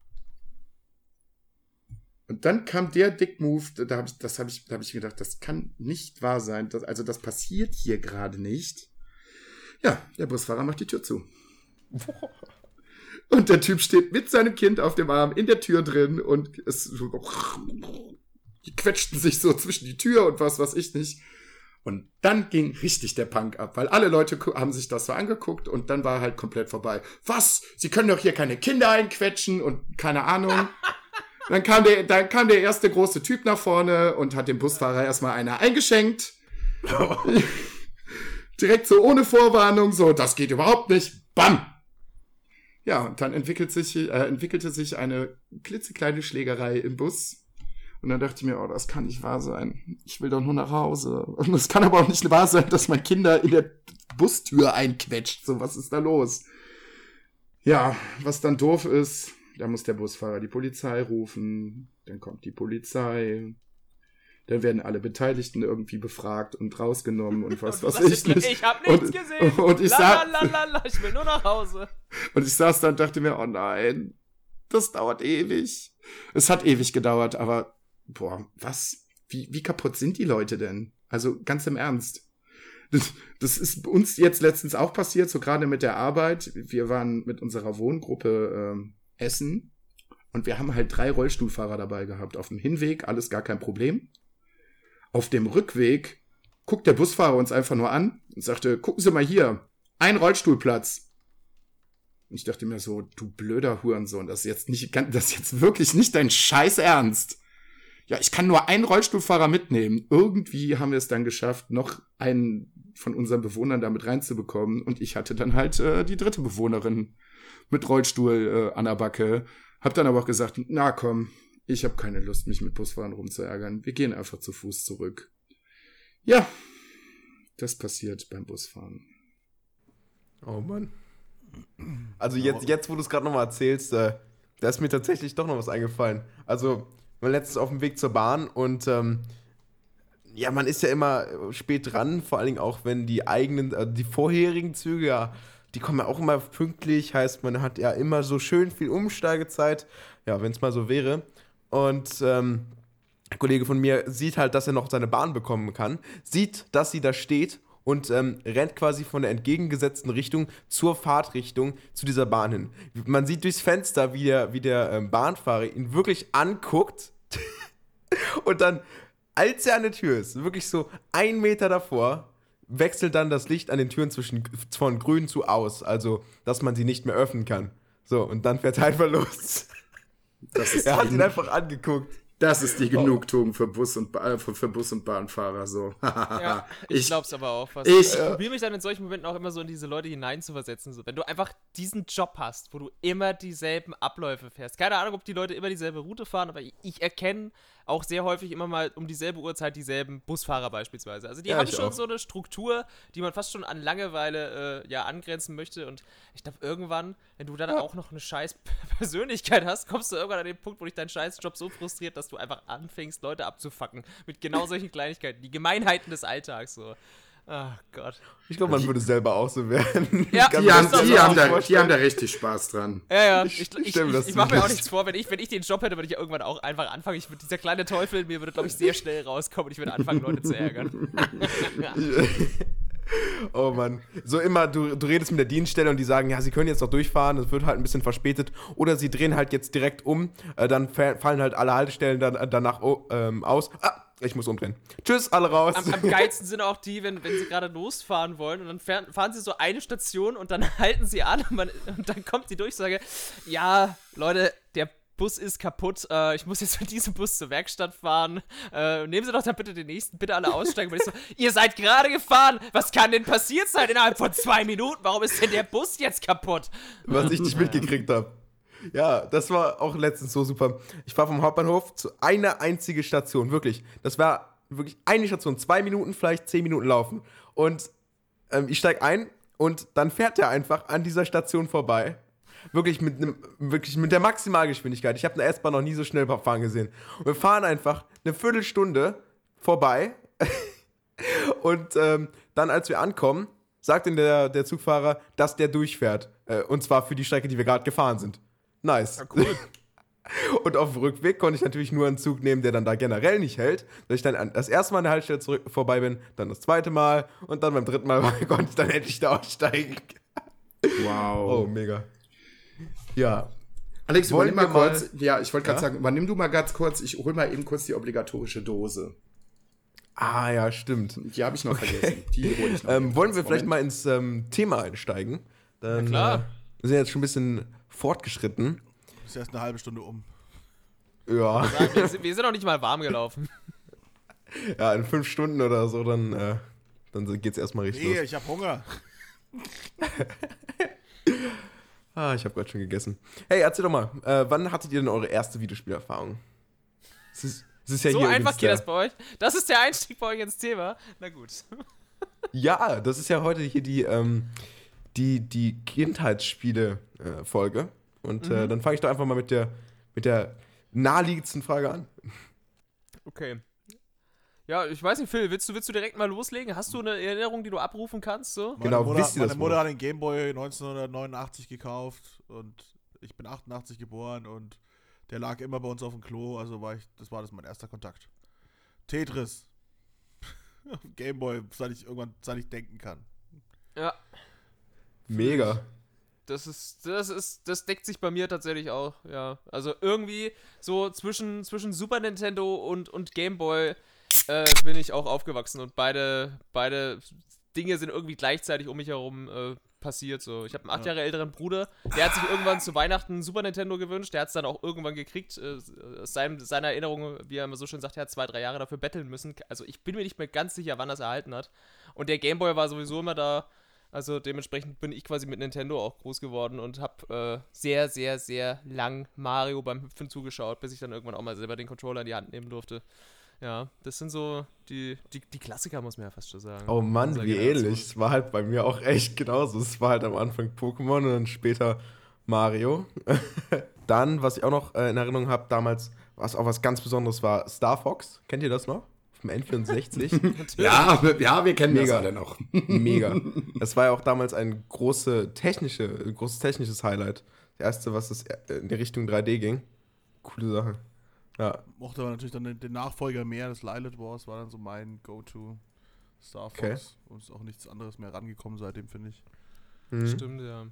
Und dann kam der Dick-Move, da hab ich, das habe ich, da hab ich gedacht, das kann nicht wahr sein. Das, also das passiert hier gerade nicht. Ja, der Busfahrer macht die Tür zu. <laughs> Und der Typ steht mit seinem Kind auf dem Arm in der Tür drin und es die quetschten sich so zwischen die Tür und was weiß ich nicht. Und dann ging richtig der Punk ab, weil alle Leute haben sich das so angeguckt und dann war halt komplett vorbei. Was? Sie können doch hier keine Kinder einquetschen und keine Ahnung. <laughs> dann kam der, dann kam der erste große Typ nach vorne und hat dem Busfahrer erstmal einer eingeschenkt. <laughs> Direkt so ohne Vorwarnung, so, das geht überhaupt nicht. Bam! Ja, und dann entwickelt sich, äh, entwickelte sich eine klitzekleine Schlägerei im Bus. Und dann dachte ich mir, oh, das kann nicht wahr sein. Ich will doch nur nach Hause. Und es kann aber auch nicht wahr sein, dass man Kinder in der Bustür einquetscht. So, was ist da los? Ja, was dann doof ist, da muss der Busfahrer die Polizei rufen. Dann kommt die Polizei. Dann werden alle Beteiligten irgendwie befragt und rausgenommen und <laughs> was weiß ich nicht. Ich hab nichts und, gesehen. Und ich, Lalalala, ich will nur nach Hause. und ich saß da und dachte mir, oh nein, das dauert ewig. Es hat ewig gedauert, aber boah, was? Wie, wie kaputt sind die Leute denn? Also ganz im Ernst. Das, das ist uns jetzt letztens auch passiert, so gerade mit der Arbeit. Wir waren mit unserer Wohngruppe ähm, essen und wir haben halt drei Rollstuhlfahrer dabei gehabt. Auf dem Hinweg alles gar kein Problem. Auf dem Rückweg guckt der Busfahrer uns einfach nur an und sagte, gucken Sie mal hier, ein Rollstuhlplatz. Und ich dachte mir so, du blöder Hurensohn, das ist jetzt nicht, das ist jetzt wirklich nicht dein Scheiß Ernst. Ja, ich kann nur einen Rollstuhlfahrer mitnehmen. Irgendwie haben wir es dann geschafft, noch einen von unseren Bewohnern damit reinzubekommen. Und ich hatte dann halt äh, die dritte Bewohnerin mit Rollstuhl äh, an der Backe. Hab dann aber auch gesagt, na komm, ich habe keine Lust, mich mit Busfahrern rumzuärgern. Wir gehen einfach zu Fuß zurück. Ja, das passiert beim Busfahren. Oh Mann. Also jetzt, jetzt wo du es gerade nochmal erzählst, äh, da ist mir tatsächlich doch noch was eingefallen. Also, wir waren letztens auf dem Weg zur Bahn und ähm, ja, man ist ja immer spät dran, vor allen Dingen auch, wenn die eigenen, äh, die vorherigen Züge, ja, die kommen ja auch immer pünktlich, heißt, man hat ja immer so schön viel Umsteigezeit, ja, wenn es mal so wäre. Und ähm, ein Kollege von mir sieht halt, dass er noch seine Bahn bekommen kann, sieht, dass sie da steht und ähm, rennt quasi von der entgegengesetzten Richtung zur Fahrtrichtung zu dieser Bahn hin. Man sieht durchs Fenster, wie der, wie der ähm, Bahnfahrer ihn wirklich anguckt <laughs> und dann, als er an der Tür ist, wirklich so ein Meter davor, wechselt dann das Licht an den Türen zwischen, von grün zu aus, also dass man sie nicht mehr öffnen kann. So, und dann fährt er einfach los. <laughs> er hat ihn einfach angeguckt. Das ist die Genugtuung für Bus und, ba für, für Bus und Bahnfahrer so. <laughs> ja, ich, Ich- glaub's aber auch. Was. ich- Ich, probiere mich dann in solchen Momenten auch immer so in diese Leute hineinzuversetzen. So. Wenn du einfach diesen Job hast, wo du immer dieselben Abläufe fährst. Keine Ahnung, ob die Leute immer dieselbe Route fahren, aber ich, ich erkenne auch sehr häufig immer mal um dieselbe Uhrzeit dieselben Busfahrer beispielsweise. Also die Ja, haben schon auch. so eine Struktur, die man fast schon an Langeweile äh, ja angrenzen möchte. Und ich glaube, irgendwann, wenn du dann auch noch eine scheiß <laughs> Persönlichkeit hast, kommst du irgendwann an den Punkt, wo dich dein scheiß Job so frustriert, dass du einfach anfängst, Leute abzufacken. Mit genau solchen <laughs> Kleinigkeiten. Die Gemeinheiten des Alltags so. Ach Gott. Ich glaube, man würde selber auch so werden. <laughs> Ja, Die haben, die, haben da, die haben da richtig Spaß dran. Ja, ja, Ich- ich, ich ich, stell mir ich, das ich, mache mir auch nichts vor, wenn ich, wenn ich den Job hätte, würde ich ja irgendwann auch einfach anfangen. Ich würde, dieser kleine Teufel in mir würde, glaube ich, sehr schnell rauskommen und ich würde anfangen, Leute zu ärgern. <laughs> Oh Mann. So immer, du, du redest mit der Dienststelle und die sagen, ja, sie können jetzt noch durchfahren, es wird halt ein bisschen verspätet. Oder sie drehen halt jetzt direkt um, äh, dann fa- fallen halt alle Haltestellen dann, äh, danach oh, ähm, aus. Ah, ich muss umdrehen. Tschüss, alle raus. Am, am geilsten sind auch die, wenn, wenn sie gerade losfahren wollen und dann fahren, fahren sie so eine Station und dann <laughs> halten sie an und, man, und dann kommt die Durchsage, ja, Leute, der Bus ist kaputt, äh, ich muss jetzt mit diesem Bus zur Werkstatt fahren. Äh, nehmen Sie doch dann bitte den nächsten, bitte alle aussteigen. So, <laughs> ihr seid gerade gefahren, was kann denn passiert sein innerhalb von zwei Minuten? Warum ist denn der Bus jetzt kaputt? was ich nicht mitgekriegt habe. Ja, das war auch letztens so super. Ich war vom Hauptbahnhof zu einer einzigen Station, wirklich. Das war wirklich eine Station, zwei Minuten, vielleicht zehn Minuten laufen. Und ähm, ich steig ein und dann fährt er einfach an dieser Station vorbei. Wirklich mit, nem, wirklich mit der Maximalgeschwindigkeit. Ich habe eine S-Bahn noch nie so schnell fahren gesehen. Und wir fahren einfach eine Viertelstunde vorbei. <laughs> und ähm, dann, als wir ankommen, sagt ihm der, der Zugfahrer, dass der durchfährt. Äh, und zwar für die Strecke, die wir gerade gefahren sind. Nice. cool. <laughs> Und auf dem Rückweg konnte ich natürlich nur einen Zug nehmen, der dann da generell nicht hält. Dass ich dann an- das erste Mal an der Haltestelle zurück vorbei bin, dann das zweite Mal und dann beim dritten Mal <laughs> konnte ich dann endlich da aussteigen. Wow. Oh, mega. Ja. Alex, Wollen übernimm mal wir mal- kurz. Ja, ich wollte gerade Ja? sagen, übernimm du mal ganz kurz. Ich hol mal eben kurz die obligatorische Dose. Ah, ja, stimmt. Die habe ich noch vergessen. Die hol ich noch. <laughs> Ähm, wollen wir Moment. vielleicht mal ins ähm, Thema einsteigen? Dann, Na klar. Äh, wir sind jetzt schon ein bisschen fortgeschritten. Ist erst eine halbe Stunde um. Ja, Sagen, Wir sind, noch nicht mal warm gelaufen. <laughs> ja in fünf Stunden oder so, dann, äh, dann geht's erstmal richtig Nee, los. ich hab Hunger. <laughs> Ah, ich habe gerade schon gegessen. Hey, erzähl doch mal, äh, wann hattet ihr denn eure erste Videospielerfahrung? Es ist, es ist ja so hier einfach geht das bei euch. Das ist der Einstieg bei euch ins Thema. Na gut. Ja, das ist ja heute hier die, ähm, die, die Kindheitsspiele-Folge. Und Mhm. äh, dann fange ich doch einfach mal mit der, mit der naheliegendsten Frage an. Okay. Ja, ich weiß nicht, Phil, willst du, willst du direkt mal loslegen? Hast du eine Erinnerung, die du abrufen kannst? So? Meine Genau, Mutter, wisst ihr meine das Mutter hat den Gameboy 1989 gekauft und ich bin 88 geboren und der lag immer bei uns auf dem Klo, also war ich, das war das mein erster Kontakt. Tetris. <laughs> Gameboy, seit ich irgendwann, seit ich denken kann. Ja, Mega. das ist, das ist, das deckt sich bei mir tatsächlich auch, ja. Also irgendwie so zwischen, zwischen Super Nintendo und, und Game Boy äh, bin ich auch aufgewachsen und beide, beide Dinge sind irgendwie gleichzeitig um mich herum äh, passiert. So. Ich habe einen acht Ja. Jahre älteren Bruder, der hat sich irgendwann zu Weihnachten ein Super Nintendo gewünscht, der hat es dann auch irgendwann gekriegt. Äh, aus seinem, seiner Erinnerung, wie er immer so schön sagt, er hat zwei, drei Jahre dafür betteln müssen. Also ich bin mir nicht mehr ganz sicher, wann er es erhalten hat. Und der Game Boy war sowieso immer da. Also dementsprechend bin ich quasi mit Nintendo auch groß geworden und habe äh, sehr, sehr, sehr lang Mario beim Hüpfen zugeschaut, bis ich dann irgendwann auch mal selber den Controller in die Hand nehmen durfte. Ja, das sind so die, die, die Klassiker, muss man ja fast schon sagen. Oh Mann, wie ähnlich. Es war halt bei mir auch echt genauso. Es war halt am Anfang Pokémon und dann später Mario. <laughs> dann, was ich auch noch äh, in Erinnerung habe, damals, was auch was ganz Besonderes war, Star Fox. Kennt ihr das noch? Dem <laughs> N64. Ja, wir- ja, wir kennen Mega. das alle noch. <laughs> Mega. <laughs> Das war ja auch damals ein große technische, großes technisches Highlight. Das erste, was das in die Richtung 3D ging. Coole Sache. Ja, Mochte aber natürlich dann den, den Nachfolger mehr, das Lilith Wars war dann so mein Go-To Star Fox. Okay. Und ist auch nichts anderes mehr rangekommen seitdem, finde ich. Mhm. Stimmt, ja.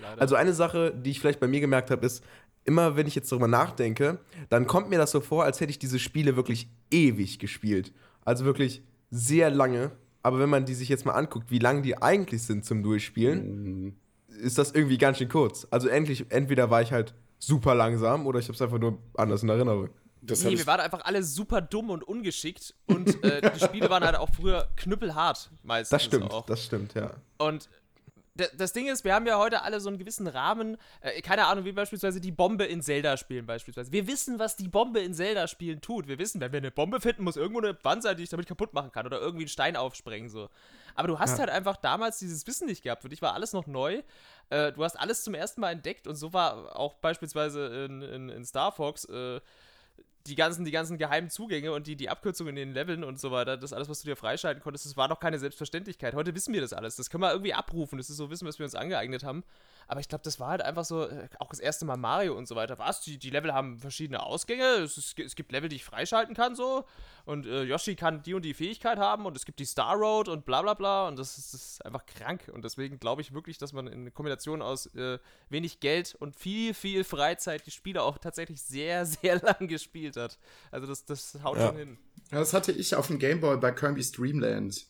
Leider. Also eine Sache, die ich vielleicht bei mir gemerkt habe, ist, immer wenn ich jetzt darüber nachdenke, dann kommt mir das so vor, als hätte ich diese Spiele wirklich ewig gespielt. Also wirklich sehr lange. Aber wenn man die sich jetzt mal anguckt, wie lang die eigentlich sind zum Durchspielen, Mhm. ist das irgendwie ganz schön kurz. Also endlich, entweder war ich halt super langsam oder ich habe es einfach nur anders in Erinnerung. Das Nee, wir waren einfach alle super dumm und ungeschickt und äh, die <laughs> Spiele waren halt auch früher knüppelhart meistens. Das stimmt, Auch. das stimmt, ja. Und das Ding ist, wir haben ja heute alle so einen gewissen Rahmen, äh, keine Ahnung, wie beispielsweise die Bombe in Zelda-Spielen beispielsweise. Wir wissen, was die Bombe in Zelda-Spielen tut. Wir wissen, wenn wir eine Bombe finden, muss irgendwo eine Wand sein, die ich damit kaputt machen kann oder irgendwie einen Stein aufsprengen, so. Aber du hast Ja. halt einfach damals dieses Wissen nicht gehabt. Für dich war alles noch neu. Äh, du hast alles zum ersten Mal entdeckt und so war auch beispielsweise in, in, in Star Fox äh, die ganzen, die ganzen geheimen Zugänge und die, die Abkürzungen in den Leveln und so weiter, das alles, was du dir freischalten konntest, das war noch keine Selbstverständlichkeit. Heute wissen wir das alles. Das können wir irgendwie abrufen. Das ist so Wissen, was wir uns angeeignet haben. Aber ich glaube, das war halt einfach so, äh, auch das erste Mal Mario und so weiter. Was? Die, die Level haben verschiedene Ausgänge. Es, ist, es gibt Level, die ich freischalten kann, so. Und äh, Yoshi kann die und die Fähigkeit haben und es gibt die Star Road und bla bla bla. Und das ist, das ist einfach krank. Und deswegen glaube ich wirklich, dass man in Kombination aus äh, wenig Geld und viel, viel Freizeit die Spiele auch tatsächlich sehr, <laughs> sehr lang gespielt hat. Also das, das haut Ja. schon hin. das hatte ich auf dem Gameboy bei Kirby's Dreamland.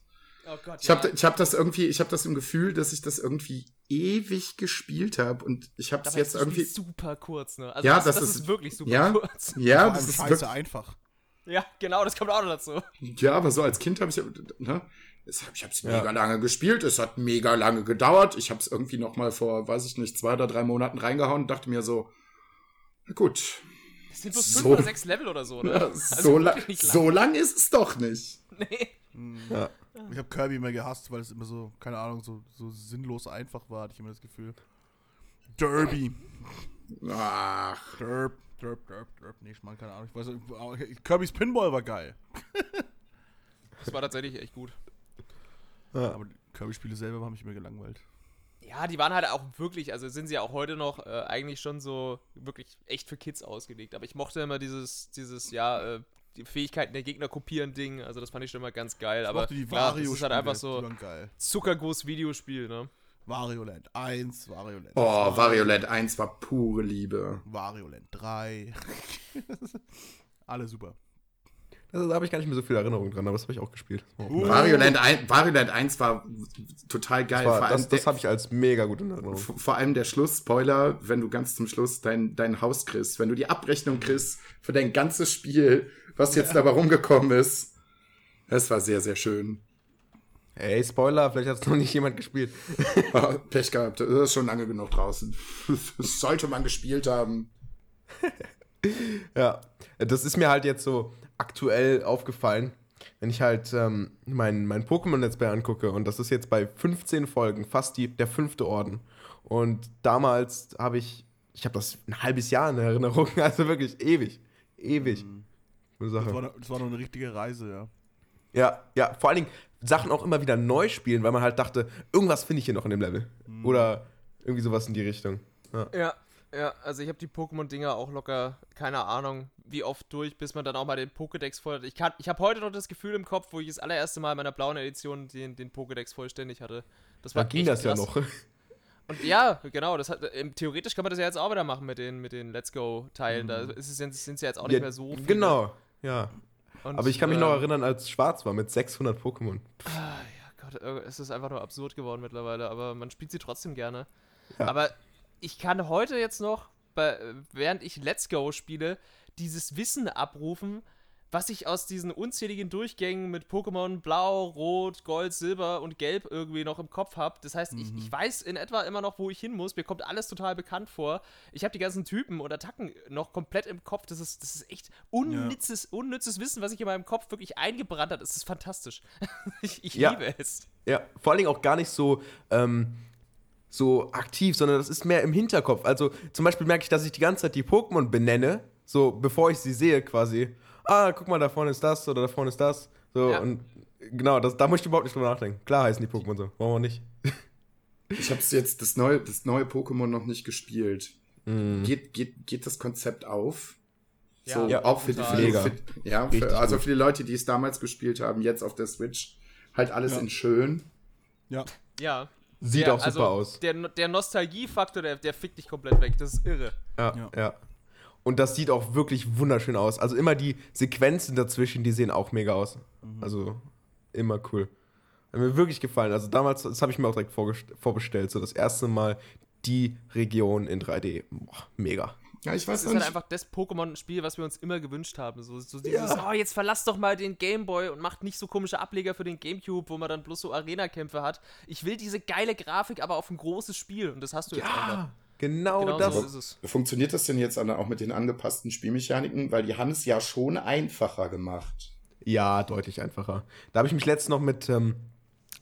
Oh Gott, Ich habe ich hab das irgendwie, ich habe das im Gefühl, dass ich das irgendwie ewig gespielt habe und ich habe es jetzt irgendwie. super kurz, ne? Also Ja, das, das das, ist- ist, wirklich super ja, kurz. Ja, das ist scheiße wirklich, einfach. Ja, genau, das kommt auch noch dazu. ja, aber so als Kind habe ich, ne, es- ich habe es Ja. mega lange gespielt, es hat mega lange gedauert. Ich habe es irgendwie noch mal vor, weiß ich nicht, zwei oder drei Monaten reingehauen und dachte mir so, na gut, Das sind bloß So- fünf oder sechs Level oder so, ne? ja, Also so, la wirklich nicht lang. so lang ist es doch nicht. Nee. Ja. Ich habe Kirby immer gehasst, weil es immer so, keine Ahnung, so, so sinnlos einfach war, hatte ich immer das Gefühl. Derby. Ach, Derp, derp, derp, derp. Nee, ich meine, keine Ahnung. Ich weiß, Kirby's Pinball war geil. Das war tatsächlich echt gut. Ja. Aber die Kirby-Spiele selber haben mich immer gelangweilt. Ja, die waren halt auch wirklich, also sind sie ja auch heute noch äh, eigentlich schon so wirklich echt für Kids ausgelegt. Aber ich mochte immer dieses, dieses, ja, äh, die Fähigkeiten der Gegner kopieren Ding. Also das fand ich schon immer ganz geil. Ich aber die klar, das ist halt einfach so. Zuckerguss Videospiel, ne? Wario Land 1, Wario Land Oh, 2, Wario Land 1 war pure Liebe. Wario Land 3. <laughs> Alle super. Also, da habe ich gar nicht mehr so viel Erinnerung dran, aber das habe ich auch gespielt. Uh. Wario, Land 1, Wario Land 1 war total geil. Das, war- das, das habe ich als mega gut in Erinnerung. vor allem der Schluss, Spoiler, wenn du ganz zum Schluss dein, dein Haus kriegst, wenn du die Abrechnung kriegst für dein ganzes Spiel, was jetzt dabei rumgekommen ist. Das war sehr, sehr schön. Ey, Spoiler, vielleicht hat es <laughs> noch nicht jemand gespielt. Ah, Pech gehabt, das ist schon lange genug draußen. Das sollte man gespielt haben. Ja, das ist mir halt jetzt so aktuell aufgefallen, wenn ich halt ähm, mein, mein Pokémon-Let's Play angucke und das ist jetzt bei 15 Folgen fast die, der fünfte Orden. Und damals habe ich, ich habe das ein halbes Jahr in Erinnerung, <laughs> also wirklich ewig, ewig. Eine Das war, das war noch eine richtige Reise, ja. Ja, ja, vor allen Dingen Sachen auch immer wieder neu spielen, weil man halt dachte, irgendwas finde ich hier noch in dem Level. Oder irgendwie sowas in die Richtung. Ja. Ja, ja, also ich habe die Pokémon-Dinger auch locker, keine Ahnung, wie oft durch, bis man dann auch mal den Pokédex voll hat. Ich, kann- ich habe heute noch das Gefühl im Kopf, wo ich das allererste Mal in meiner blauen Edition den, den Pokédex vollständig hatte. Das Da war ging echt das ja krass. noch. Und ja, genau, das hat, ähm, theoretisch kann man das ja jetzt auch wieder machen mit den, mit den Let's Go-Teilen. Da ist es, sind es ja jetzt auch nicht Ja, mehr so viele. Genau, ja. Und, Aber ich kann mich noch ähm, erinnern, als schwarz war mit 600 Pokémon. Ah, ja, Gott, äh, es ist einfach nur absurd geworden mittlerweile, aber man spielt sie trotzdem gerne. Ja. Aber ich kann heute jetzt noch, während ich Let's Go spiele, dieses Wissen abrufen, was ich aus diesen unzähligen Durchgängen mit Pokémon Blau, Rot, Gold, Silber und Gelb irgendwie noch im Kopf habe. Das heißt, ich, ich weiß in etwa immer noch, wo ich hin muss. Mir kommt alles total bekannt vor. Ich habe die ganzen Typen und Attacken noch komplett im Kopf. Das ist, das ist echt unnützes, unnützes Wissen, was sich in meinem Kopf wirklich eingebrannt hat. Das ist fantastisch. <laughs> ich ich Ja. liebe es. Ja, vor allen Dingen auch gar nicht so, ähm, so aktiv, sondern das ist mehr im Hinterkopf. Also zum Beispiel merke ich, dass ich die ganze Zeit die Pokémon benenne, so bevor ich sie sehe quasi. Ah, guck mal, da vorne ist das oder da vorne ist das. So, Ja. und genau, das, da muss ich überhaupt nicht drüber nachdenken. Klar heißen die Pokémon so, warum auch nicht? <laughs> Ich habe jetzt das neue, das neue Pokémon noch nicht gespielt. Geht, geht, geht das Konzept auf? Ja, so, ja, auch für die total. für, ja, für, also für die Leute, die es damals gespielt haben, jetzt auf der Switch, halt alles Ja. in schön. Ja. Ja. Sieht Der- auch super also, aus. Der, der Nostalgiefaktor, der, der fickt dich komplett weg. Das ist irre. Ja, ja, Ja. Und das sieht auch wirklich wunderschön aus. Also immer die Sequenzen dazwischen, die sehen auch mega aus. Also immer cool. Hat mir wirklich gefallen. Also damals, das habe ich mir auch direkt vorbestellt. So das erste Mal die Region in 3D. Boah, mega. Ja, ich weiß Das ist halt einfach das Pokémon-Spiel, was wir uns immer gewünscht haben. So, so dieses, oh, jetzt verlass doch mal den Gameboy und macht nicht so komische Ableger für den Gamecube, wo man dann bloß so Arena-Kämpfe hat. Ich will diese geile Grafik, aber auf ein großes Spiel. Und das hast du jetzt einfach. Ja, genau, Genau das. so ist es. Funktioniert das denn jetzt auch mit den angepassten Spielmechaniken? Weil die haben es ja schon einfacher gemacht. Ja, deutlich einfacher. Da habe ich mich letztens noch mit, ähm,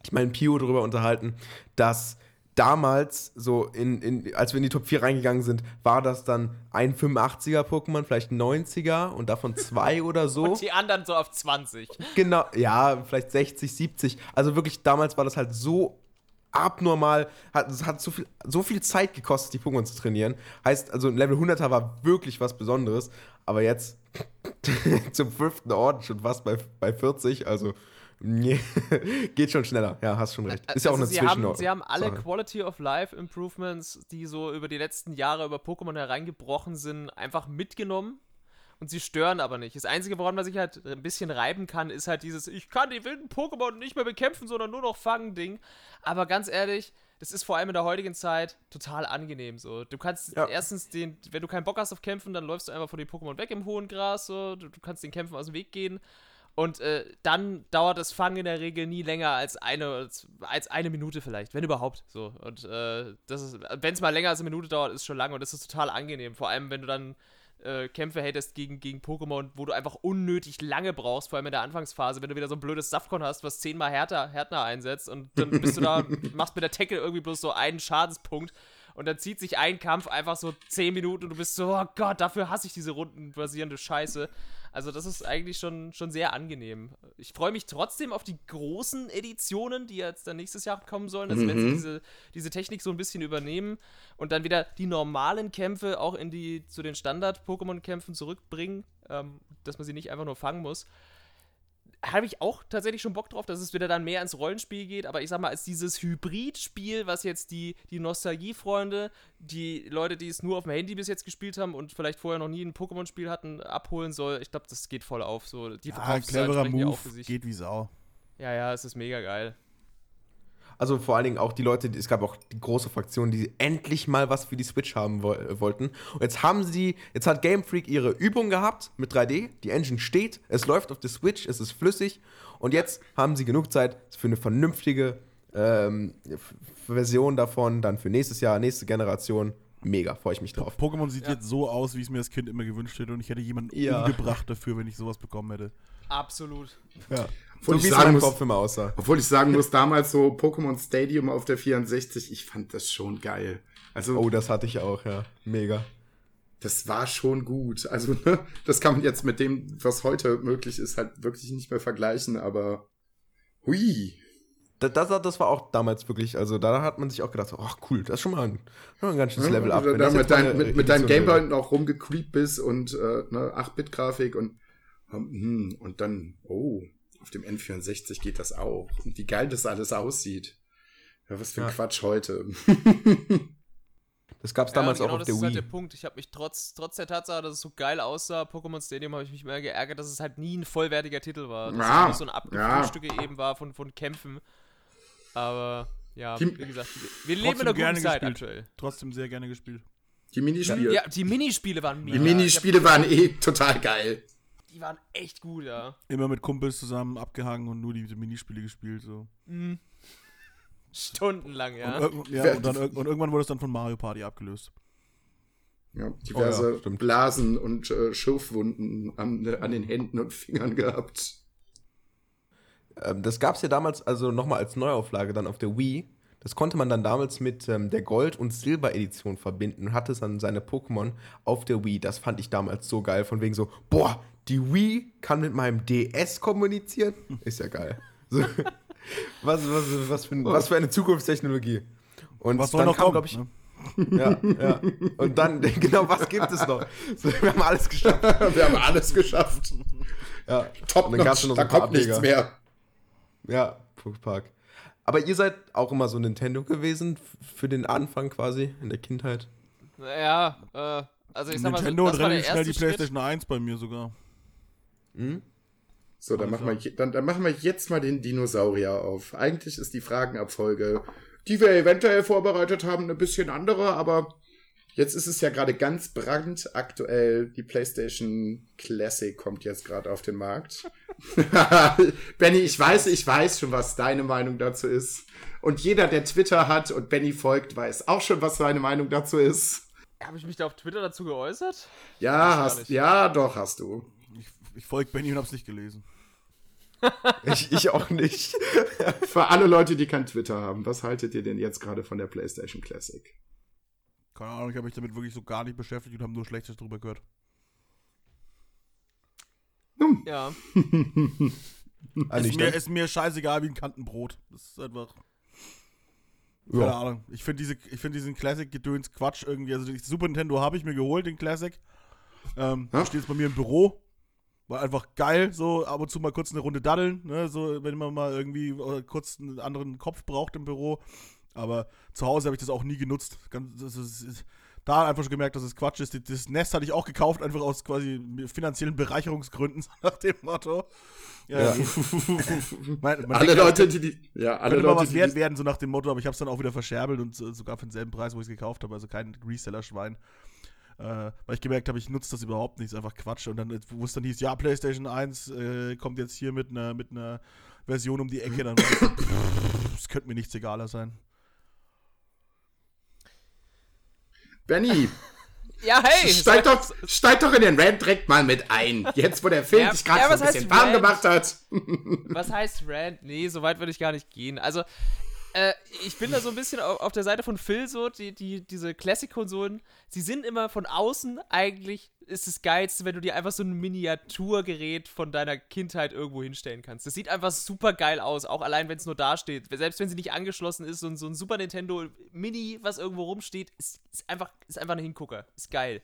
ich meine, Pio drüber unterhalten, dass damals, so in, in, als wir in die Top 4 reingegangen sind, war das dann ein 85er Pokémon, vielleicht ein 90er und davon zwei oder so. Und die anderen so auf 20. Genau, ja, vielleicht 60, 70. Also wirklich, damals war das halt so abnormal, hat, es hat so viel, so viel Zeit gekostet, die Pokémon zu trainieren. Heißt, also ein Level 100er war wirklich was Besonderes, aber jetzt <laughs> zum fünften Orden schon fast bei, bei 40, also nee, <laughs> geht schon schneller. Ja, hast schon recht. Ist ja auch Also eine sie haben, Zwischen sie haben alle Sache. Quality of Life Improvements, die so über die letzten Jahre über Pokémon hereingebrochen sind, einfach mitgenommen. Und sie stören aber nicht. Das Einzige, woran man sich halt ein bisschen reiben kann, ist halt dieses, ich kann die wilden Pokémon nicht mehr bekämpfen, sondern nur noch fangen Ding. Aber ganz ehrlich, das ist vor allem in der heutigen Zeit total angenehm so. Du kannst Ja. erstens den, wenn du keinen Bock hast auf Kämpfen, dann läufst du einfach von den Pokémon weg im hohen Gras, so. Du, du kannst den Kämpfen aus dem Weg gehen. Und äh, dann dauert das Fangen in der Regel nie länger als eine, als, eine Minute vielleicht, wenn überhaupt. So. Und äh, das ist, wenn es mal länger als eine Minute dauert, ist schon lang und das ist total angenehm. Vor allem, wenn du dann äh, Kämpfe hättest gegen, gegen Pokémon, wo du einfach unnötig lange brauchst, vor allem in der Anfangsphase, wenn du wieder so ein blödes Safkon hast, was zehnmal härter, härter einsetzt und dann bist du da, <laughs> machst mit der Tackle irgendwie bloß so einen Schadenspunkt Und dann zieht sich ein Kampf einfach so 10 Minuten und du bist so, oh Gott, dafür hasse ich diese rundenbasierende Scheiße. Also das ist eigentlich schon, schon sehr angenehm. Ich freue mich trotzdem auf die großen Editionen, die jetzt dann nächstes Jahr kommen sollen. Also wenn sie diese, diese Technik so ein bisschen übernehmen und dann wieder die normalen Kämpfe auch in die, zu den Standard-Pokémon-Kämpfen zurückbringen, ähm, dass man sie nicht einfach nur fangen muss habe ich auch tatsächlich schon Bock drauf, dass es wieder dann mehr ins Rollenspiel geht, aber ich sag mal, als dieses Hybrid-Spiel, was jetzt die, die Nostalgie-Freunde, die Leute, die es nur auf dem Handy bis jetzt gespielt haben und vielleicht vorher noch nie ein Pokémon-Spiel hatten, abholen soll, ich glaube, das geht voll auf. So, die Ja, cleverer Move, geht wie Sau. Ja, ja, es ist mega geil. Also vor allen Dingen auch die Leute, es gab auch die große Fraktion, die endlich mal was für die Switch haben wo wollten. Und jetzt haben sie, jetzt hat Game Freak ihre Übung gehabt mit 3D, die Engine steht, es läuft auf der Switch, es ist flüssig und jetzt haben sie genug Zeit für eine vernünftige ähm, Version davon, dann für nächstes Jahr, nächste Generation. Mega, freue ich mich drauf. Pokémon sieht ja. jetzt so aus, wie es mir das Kind immer gewünscht hätte und ich hätte jemanden ja. umgebracht dafür, wenn ich sowas bekommen hätte. Absolut. Ja. Obwohl, so ich sagen muss, Kopf immer aussah. obwohl ich sagen muss, damals so Pokémon Stadium auf der 64, ich fand das schon geil. Also, oh, das hatte ich auch, ja. Mega. Das war schon gut. Also, ne, das kann man jetzt mit dem, was heute möglich ist, halt wirklich nicht mehr vergleichen, aber hui. Das, das, das war auch damals wirklich, also da hat man sich auch gedacht, ach oh, cool, das ist schon mal ein, schon mal ein ganz schönes Level up. Da mit, dein, mit, mit deinem Gameboy noch rumgecreept bist und äh, ne, 8-Bit-Grafik und, hm, und dann, oh, auf dem N64 geht das auch. Und wie geil das alles aussieht. Ja, was für ein ja. Quatsch heute. Das gab es damals ja, genau, auch auf der Wii. Das ist halt der Punkt. Ich habe mich trotz, trotz der Tatsache, dass es so geil aussah, Pokémon Stadium, habe ich mich mehr geärgert, dass es halt nie ein vollwertiger Titel war. Dass ja, es so ein Abgefrühstücke ja. eben war von, von Kämpfen. Aber ja, die, wie gesagt, wir leben in einer guten Zeit gespielt. aktuell. Trotzdem sehr gerne gespielt. Die Minispiele. Ja, die Minispiele waren mega. Die Minispiele waren eh total geil die waren echt gut, ja. Immer mit Kumpels zusammen abgehangen und nur diese Minispiele gespielt, so. Mhm. Stundenlang, ja. Und, ja, und, dann, und irgendwann wurde es dann von Mario Party abgelöst. Ja, diverse oh ja, Blasen und äh, Schürfwunden an, an den Händen und Fingern gehabt. Ähm, das gab es ja damals also nochmal als Neuauflage dann auf der Wii. Das konnte man dann damals mit ähm, der Gold- und Silber-Edition verbinden und hatte dann seine Pokémon auf der Wii. Das fand ich damals so geil, von wegen so, boah, die Wii kann mit meinem DS kommunizieren. <laughs> Ist ja geil. So, <laughs> was, was, was, für, was für eine Zukunftstechnologie. Und was soll noch kam, glaube ich. Ne? <laughs> Ja, ja. Und dann, genau, was gibt es noch? So, wir haben alles geschafft. wir haben alles geschafft. Ja. Top, da kommt Ableger. nichts mehr. Ja, Park. Aber ihr seid auch immer so Nintendo gewesen für den Anfang quasi in der Kindheit? Ja, äh, also ich sag mal Nintendo das und relativ schnell die PlayStation 1 bei mir sogar. Hm? So, dann machen, wir, dann, dann machen wir jetzt mal den Dinosaurier auf. Eigentlich ist die Fragenabfolge, die wir eventuell vorbereitet haben, ein bisschen andere, aber jetzt ist es ja gerade ganz brandaktuell. Die PlayStation Classic kommt jetzt gerade auf den Markt. <laughs> Benny, ich weiß, ich weiß schon, was deine Meinung dazu ist. Und jeder, der Twitter hat und Benny folgt, weiß auch schon, was seine Meinung dazu ist. Habe ich mich da auf Twitter dazu geäußert? Ja, hast, ja, doch, hast du ich folge Benny und hab's nicht gelesen. <laughs> ich, ich auch nicht. <laughs> Für alle Leute, die kein Twitter haben, was haltet ihr denn jetzt gerade von der PlayStation Classic? Keine Ahnung, ich habe mich damit wirklich so gar nicht beschäftigt und habe nur Schlechtes drüber gehört. Ja. <laughs> also ist, mir, ist mir scheißegal wie ein Kantenbrot. Das ist einfach. Keine ja. Ahnung. Ich finde diese, find diesen Classic-Gedöns Quatsch irgendwie. Also, die Super Nintendo habe ich mir geholt, den Classic. Ähm, ja? Steht jetzt bei mir im Büro. War einfach geil, so ab und zu mal kurz eine Runde daddeln, ne? so wenn man mal irgendwie äh, kurz einen anderen Kopf braucht im Büro. Aber zu Hause habe ich das auch nie genutzt. Ganz, das ist, da einfach schon gemerkt, dass es Quatsch ist. Das Nest hatte ich auch gekauft, einfach aus quasi finanziellen Bereicherungsgründen, <laughs> nach dem Motto. Ja. ja. <laughs> man, man alle Leute, die, die ja, alle Leute, was wert werden, so nach dem Motto, aber ich habe es dann auch wieder verscherbelt und sogar für denselben Preis, wo ich es gekauft habe, also kein Reseller-Schwein. Äh, weil ich gemerkt habe, ich nutze das überhaupt nicht, ist einfach Quatsch. Und dann, wo es dann hieß, ja, PlayStation 1 äh, kommt jetzt hier mit einer mit einer Version um die Ecke, dann das <laughs> könnte mir nichts egaler sein. Benny, <laughs> ja, hey! Steig doch, steig doch in den Rand direkt mal mit ein. Jetzt, wo der Film ja, sich gerade ja, so ein bisschen warm gemacht hat. was heißt Rand? Nee, so weit würde ich gar nicht gehen. Also, äh, ich bin da so ein bisschen auf, der Seite von Phil so, die, die, diese Classic-Konsolen, sie sind immer von außen eigentlich ist das Geilste, wenn du dir einfach so ein Miniaturgerät von deiner Kindheit irgendwo hinstellen kannst. Das sieht einfach super geil aus, auch allein wenn es nur da steht. Selbst wenn sie nicht angeschlossen ist, ein, so ein Super Nintendo Mini, was irgendwo rumsteht, ist, ist, einfach, ist einfach ein Hingucker. Ist geil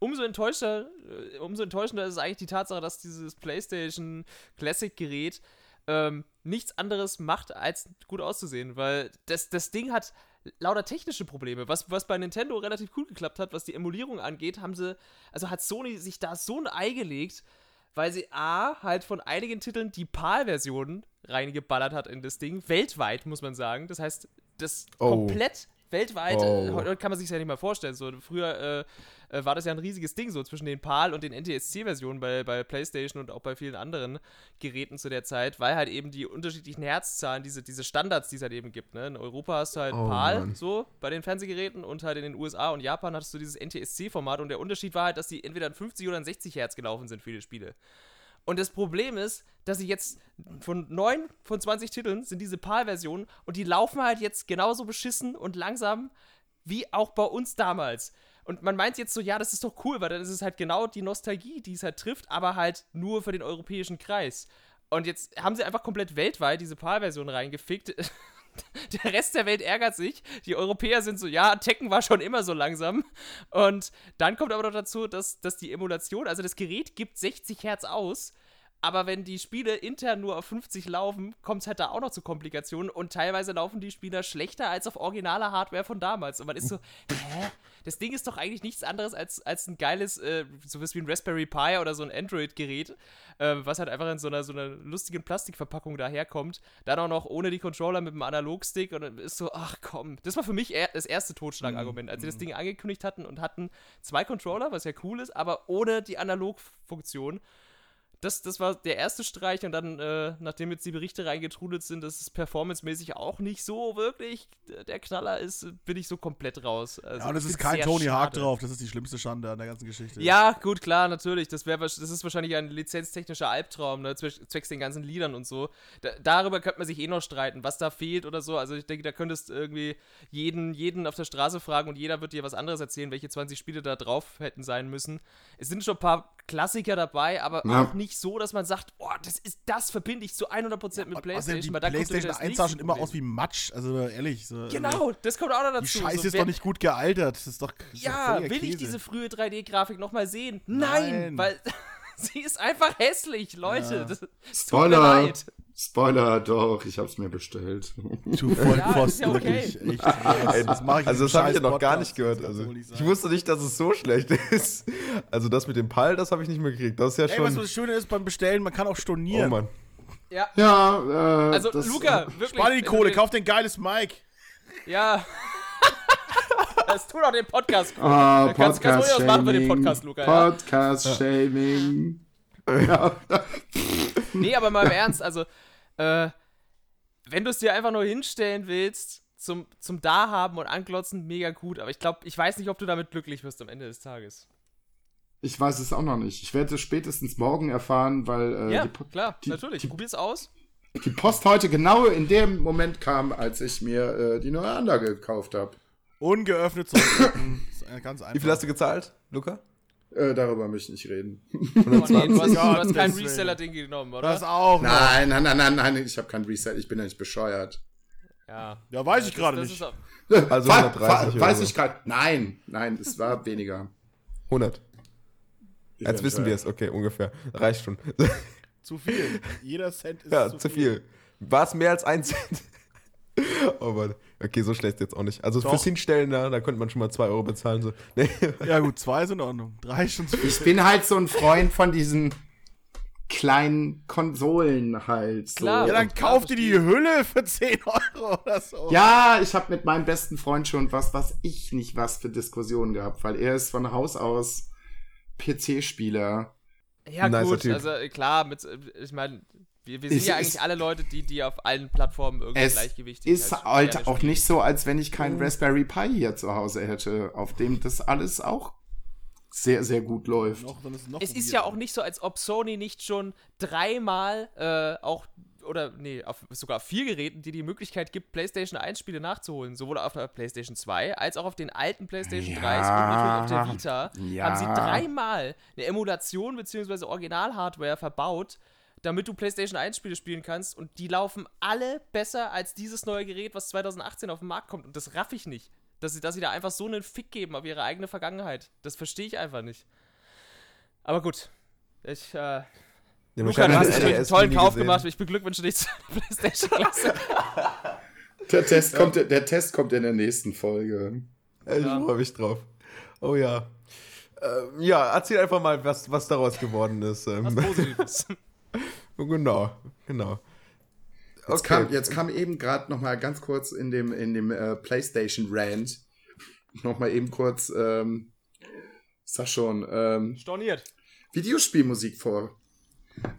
umso enttäuschter, äh, umso enttäuschender ist eigentlich die Tatsache, dass dieses PlayStation Classic Gerät ähm, nichts anderes macht, als gut auszusehen, weil das, das Ding hat lauter technische Probleme. Was, was bei Nintendo relativ cool geklappt hat, was die Emulierung angeht, haben sie, also hat Sony sich da so ein Ei gelegt, weil sie A, halt von einigen Titeln die PAL-Versionen reingeballert hat in das Ding, weltweit, muss man sagen. Das heißt, das oh. komplett weltweit, oh. heute kann man sich ja nicht mal vorstellen. So, früher äh, äh, war das ja ein riesiges Ding so zwischen den PAL und den NTSC-Versionen bei, bei PlayStation und auch bei vielen anderen Geräten zu der Zeit, weil halt eben die unterschiedlichen Herzzahlen, diese, diese Standards, die es halt eben gibt. Ne? In Europa hast du halt oh, PAL Mann. so bei den Fernsehgeräten und halt in den USA und Japan hattest du dieses NTSC-Format und der Unterschied war halt, dass die entweder in 50 oder in 60 Hertz gelaufen sind, viele Spiele. Und das Problem ist, dass ich jetzt von 9 von 20 Titeln sind diese PAL-Versionen und die laufen halt jetzt genauso beschissen und langsam wie auch bei uns damals. Und man meint jetzt so, ja, das ist doch cool, weil dann ist es halt genau die Nostalgie, die es halt trifft, aber halt nur für den europäischen Kreis. Und jetzt haben sie einfach komplett weltweit diese PAL-Version reingefickt. <laughs> der Rest der Welt ärgert sich. Die Europäer sind so, ja, Tekken war schon immer so langsam. Und dann kommt aber noch dazu, dass, dass die Emulation, also das Gerät gibt 60 Hertz aus, aber wenn die Spiele intern nur auf 50 laufen, kommt es halt da auch noch zu Komplikationen und teilweise laufen die Spieler schlechter als auf originaler Hardware von damals. Und man ist so, hä? Das Ding ist doch eigentlich nichts anderes als, als ein geiles, äh, sowas wie ein Raspberry Pi oder so ein Android-Gerät, äh, was halt einfach in so einer, so einer lustigen Plastikverpackung daherkommt. Dann auch noch ohne die Controller mit dem Analogstick und dann ist so, ach komm. Das war für mich das erste Totschlagargument, als sie das mhm. Ding angekündigt hatten und hatten zwei Controller, was ja cool ist, aber ohne die Analogfunktion das, das war der erste Streich und dann, äh, nachdem jetzt die Berichte reingetrudelt sind, dass es performancemäßig auch nicht so wirklich der Knaller ist, bin ich so komplett raus. Also, ja, und es ist kein Tony Hawk drauf, das ist die schlimmste Schande an der ganzen Geschichte. Ja, gut, klar, natürlich. Das, wär, das ist wahrscheinlich ein lizenztechnischer Albtraum, ne, zwecks den ganzen Liedern und so. Da, darüber könnte man sich eh noch streiten, was da fehlt oder so. Also ich denke, da könntest irgendwie jeden, jeden auf der Straße fragen und jeder wird dir was anderes erzählen, welche 20 Spiele da drauf hätten sein müssen. Es sind schon ein paar Klassiker dabei, aber ja. auch nicht so, dass man sagt, oh, das ist das verbinde ich zu 100% mit PlayStation. Weil PlayStation 1 sah schon immer aus wie Matsch, also ehrlich. So, also genau, das kommt auch noch dazu. Die Scheiße so, ist doch nicht gut gealtert. Das ist doch. Das ja, ist will Käse. ich diese frühe 3D-Grafik nochmal sehen? Nein, Nein, weil <laughs> sie ist einfach hässlich, Leute. Ja. Das, Spoiler. Spoiler, doch, ich hab's mir bestellt. Du Vollpfosten, ja, okay. wirklich. Echt, das, das mach ich also das habe ich ja noch gar nicht gehört. Also, ich wusste nicht, dass es so schlecht ist. Also das mit dem Pall, das habe ich nicht mehr gekriegt. Das ist ja Ey, schon... was das Schöne ist beim Bestellen, man kann auch stornieren. Oh Mann. Ja. Ja, äh, Also das, Luca, wirklich. Spar die Kohle, kauf den geiles Mic. Ja. <laughs> Das tut auch den Podcast. Ah, Podcast kannst, kannst du machen für den Podcast, Luca. Podcast-Shaming. <laughs> Ja. nee, aber mal im Ernst, also äh, wenn du es dir einfach nur hinstellen willst, zum, zum Da und Anglotzen, mega gut. Aber ich glaube, ich weiß nicht, ob du damit glücklich wirst am Ende des Tages. Ich weiß es auch noch nicht. Ich werde es spätestens morgen erfahren, weil. Äh, ja, klar, die, natürlich. Die, Probier's aus. Die Post heute genau in dem Moment kam, als ich mir äh, die neue Anlage gekauft habe. Ungeöffnet zurückdrücken. <laughs> ganz einfach. Wie viel hast du gezahlt, Luca? Äh, darüber möchte ich nicht reden. 120? Nee, du hast, du hast kein Reseller-Ding genommen, oder? Das auch. Nein, nein, nein, nein, nein, ich habe kein Reseller, ich bin ja nicht bescheuert. Ja. Ja, weiß ich gerade nicht. Also 130 Weiß ich gerade. Nein, nein, es war <laughs> weniger. 100. Jetzt wissen wir es, okay, ungefähr. Reicht schon. <laughs> Zu viel. Jeder Cent ist ja, zu, zu viel. viel. War es mehr als ein Cent? <laughs> oh Mann. Okay, so schlecht jetzt auch nicht. Also Doch. fürs Hinstellen, da, da könnte man schon mal 2 Euro bezahlen. So. <laughs> Nee. Ja, gut, 2 ist in Ordnung. 3 ist schon zu viel. Ich bin halt so ein Freund von diesen kleinen Konsolen halt. So. Klar, ja, dann kauf dir die Hülle für 10 Euro oder so. Ja, ich habe mit meinem besten Freund schon was, was ich nicht was für Diskussionen gehabt, weil er ist von Haus aus PC-Spieler. Ja, nice gut, also klar, mit, ich meine, wir, wir sind es ja eigentlich alle Leute, die, die auf allen Plattformen irgendwie es gleichgewichtig ist. Es halt, halt auch nicht so, als wenn ich keinen. Raspberry Pi hier zu Hause hätte, auf dem das alles auch sehr, sehr gut läuft. Noch, ist es ist ja auch nicht so, als ob Sony nicht schon dreimal äh, auch oder nee, auf sogar auf vier Geräten, die die Möglichkeit gibt, PlayStation 1 Spiele nachzuholen. Sowohl auf der PlayStation 2 als auch auf den alten PlayStation Ja. 3s und natürlich auf der Vita. Ja. Haben sie dreimal eine Emulation bzw. Original-Hardware verbaut, damit du PlayStation 1 Spiele spielen kannst. Und die laufen alle besser als dieses neue Gerät, was 2018 auf den Markt kommt. Und das raff ich nicht. Dass sie, dass sie da einfach so einen Fick geben auf ihre eigene Vergangenheit. Das verstehe ich einfach nicht. Aber gut. Ich, äh, Ja, Luca, du hast natürlich einen tollen Kauf gesehen. gemacht. Ich beglückwünsche dich zur <laughs> PlayStation-Klasse. Der Test, kommt, der Test kommt in der nächsten Folge. Ich Ja. freue mich drauf. Oh ja. Ähm, ja, erzähl einfach mal, was, was daraus geworden ist. Was Ähm, Positives. <laughs> genau, genau. Jetzt, kam, jetzt kam eben gerade noch mal ganz kurz in dem, in dem äh, PlayStation Rant noch mal eben kurz, ähm, sag schon, ähm, Storniert. Videospielmusik vor.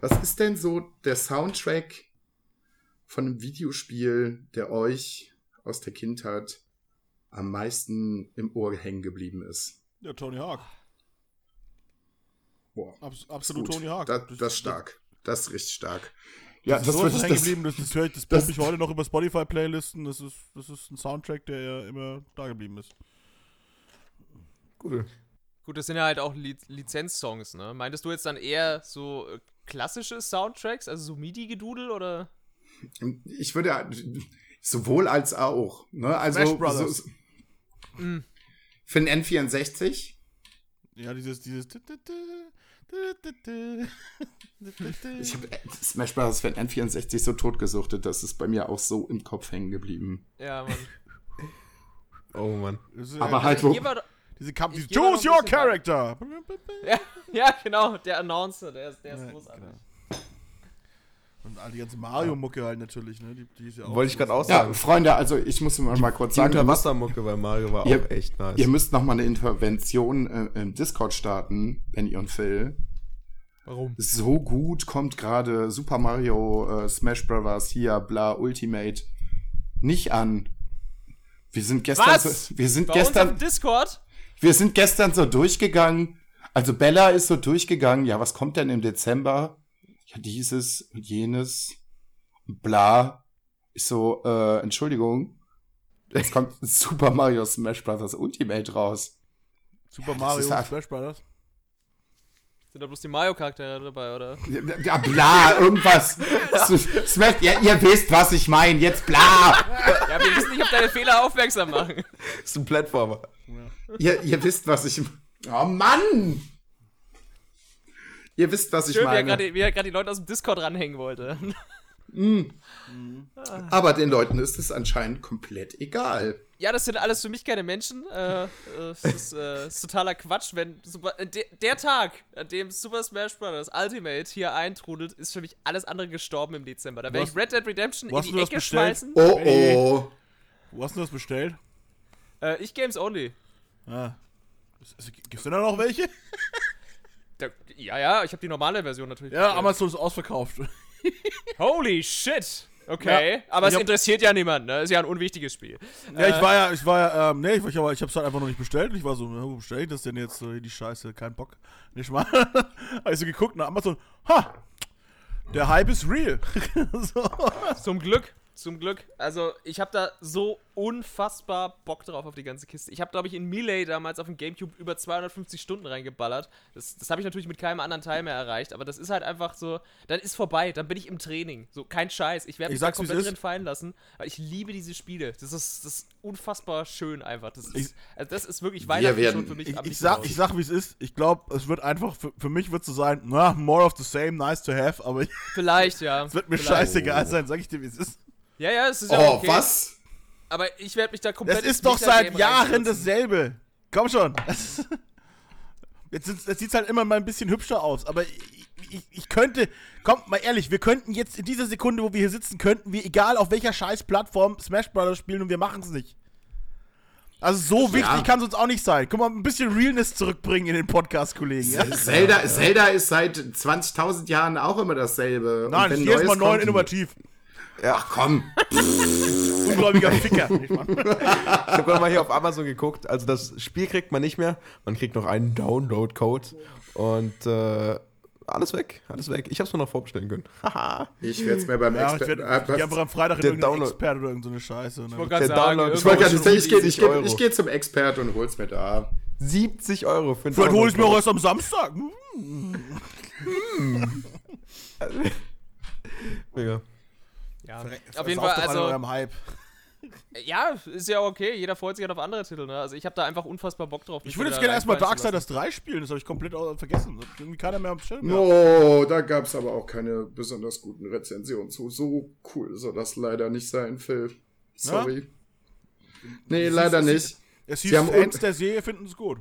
Was ist denn so der Soundtrack von einem Videospiel, der euch aus der Kindheit am meisten im Ohr hängen geblieben ist? Ja, Tony Hawk. Boah, Abs absolut gut. Tony Hawk. Das, das ist stark. Das ist richtig stark. Ja, Das, ist so hängen geblieben, das, das höre ich, das das- ich heute noch über Spotify-Playlisten. Das ist, das ist ein Soundtrack, der ja immer da geblieben ist. Cool. Gut, das sind ja halt auch Li Lizenzsongs, ne? Meintest du jetzt dann eher so äh, klassische Soundtracks, also so MIDI-Gedudel oder? Ich würde sowohl als auch. Ne? Also Smash Brothers. so- Mm. für den N64 Ja, dieses, dieses. <laughs> Ich habe Smash Bros. für den N64 so totgesuchtet, dass es bei mir auch so im Kopf hängen geblieben. Ja, Mann. <laughs> Oh Mann. Aber halt wo. Doch- Diese Kampf, mal noch Choose your character! ja, <laughs> ja, genau, der Announcer, der ist, der ist Ja, großartig. genau. Und all die ganze Mario-Mucke halt natürlich, ne? Die, die ist ja auch Wollte ich gerade auch Ja. Freunde, also ich muss mal, mal kurz Die sagen, ihr müsst, Unterwassermucke bei Mario war Ihr- auch echt nice. ihr müsst noch mal eine Intervention äh, im Discord starten, Benny und Phil. Warum? So gut kommt gerade Super Mario äh, Smash Bros. hier, bla, Ultimate nicht an. Wir sind gestern Was? so, wir sind Bei uns auf gestern Discord? Wir sind gestern so durchgegangen. Also Bella ist so durchgegangen. Ja, was kommt denn im Dezember? Ja, dieses und jenes. Und bla. Ich so, äh, Entschuldigung. Es kommt <laughs> Super Mario Smash Bros. Ultimate raus. Super das Mario ist und halt- Smash Brothers. Sind da bloß die Mario-Charaktere dabei, oder? Ja, bla, irgendwas. <laughs> Smash, ja, ihr wisst, was ich meine. Jetzt bla. Ja, wir müssen nicht auf deine Fehler aufmerksam machen. ist ein Plattformer. Ihr, ihr wisst, was ich. Oh Mann! Ihr wisst, was ich Schön, wie er meine. gerade wie er gerade die Leute aus dem Discord ranhängen wollte. Aber den Leuten ist es anscheinend komplett egal. Ja, das sind alles für mich keine Menschen. Äh, äh, es ist, äh, ist totaler Quatsch, wenn Super, äh, de, der Tag, an dem Super Smash Bros. Ultimate hier eintrudelt, ist für mich alles andere gestorben im Dezember. Da werde ich Red Dead Redemption in die das Ecke schmeißen. Oh Hey. oh. Wo hast du das bestellt? Äh, ich Games Only. Ah. Gibt es denn da noch welche? <laughs> Da, ja, ja, ich habe die normale Version natürlich. Ja, bestellt. Amazon ist ausverkauft. <laughs> Holy shit! Okay, Ja, aber es hab- interessiert ja niemanden, ne? Ist ja ein unwichtiges Spiel. Ja, ich war ja, ich war ja, ähm, nee, ich, aber ich hab's halt einfach noch nicht bestellt. Ich war so, wo bestell ich das denn jetzt? So, die Scheiße, kein Bock. Nicht mal. Hab <laughs> ich so geguckt nach Amazon, ha! Der Hype ist real. <laughs> so. Zum Glück, zum Glück. Also, ich habe da so unfassbar Bock drauf auf die ganze Kiste. Ich habe, glaube ich, in Melee damals auf dem Gamecube über 250 Stunden reingeballert. Das, das habe ich natürlich mit keinem anderen Teil mehr erreicht, aber das ist halt einfach so, dann ist vorbei, dann bin ich im Training. So, kein Scheiß. Ich werde Ich mich da komplett drin fallen lassen, weil ich liebe diese Spiele. Das ist, das ist unfassbar schön einfach. Das ist, Ich- also das ist wirklich Weihnachten werden- schon für mich Ich, ich, sag, ich sag, wie es ist. Ich glaube, es wird einfach, für, für mich wird es so sein, na, more of the same, nice to have, aber es Vielleicht, ja. <laughs> wird mir Vielleicht. scheißegal sein, sag ich dir, wie es ist. Ja, ja, es ist ja Oh, okay. was? Aber ich werde mich da komplett Das ist doch seit Jahren dasselbe. Komm schon. <laughs> Jetzt, sieht es halt immer mal ein bisschen hübscher aus, aber ich, ich, ich könnte, kommt mal ehrlich, wir könnten jetzt in dieser Sekunde, wo wir hier sitzen, könnten wir, egal auf welcher scheiß Plattform, Smash Brothers spielen und wir machen es nicht. Also so wichtig kann es uns auch nicht sein. Guck mal, ein bisschen Realness zurückbringen in den Podcast, Kollegen. Ja? Zelda, Zelda ist seit 20.000 Jahren auch immer dasselbe. Und Nein, jedes Mal Neues neu und kommt- innovativ. Ach komm. Ungläubiger Ficker. <laughs> Ich habe gerade mal hier auf Amazon geguckt. Also das Spiel kriegt man nicht mehr. Man kriegt noch einen Download-Code. Und äh, alles weg, alles weg. Ich hab's mir noch vorbestellen können. <laughs> Haha. Ich werde es mir beim Ja, ich Experten. werde geh einfach am Freitag irgendeinen Download- Expert oder irgendeine so Scheiße. Und Ich dann- wollte gerade sagen, ich sagen, ich gehe ich 70 geh, ich zum Expert und hol's mir da. 70 Euro für Vielleicht hole ich mir auch erst am Samstag. Hm. <laughs> Mega. Ja. Auf jeden Fall, also, eurem Hype. <laughs> ja, ist ja okay. Jeder freut sich halt auf andere Titel, ne? Also, ich habe da einfach unfassbar Bock drauf. Ich würde jetzt gerne erstmal. Darksiders 3 spielen, das habe ich komplett vergessen. Das irgendwie keiner mehr am Schirm. Oh, da gab es aber auch keine besonders guten Rezensionen zu. So cool soll das leider nicht sein, Phil. Sorry. Nee, Das leider ist- nicht. Es Sie hieß, haben Fans der Serie finden es gut.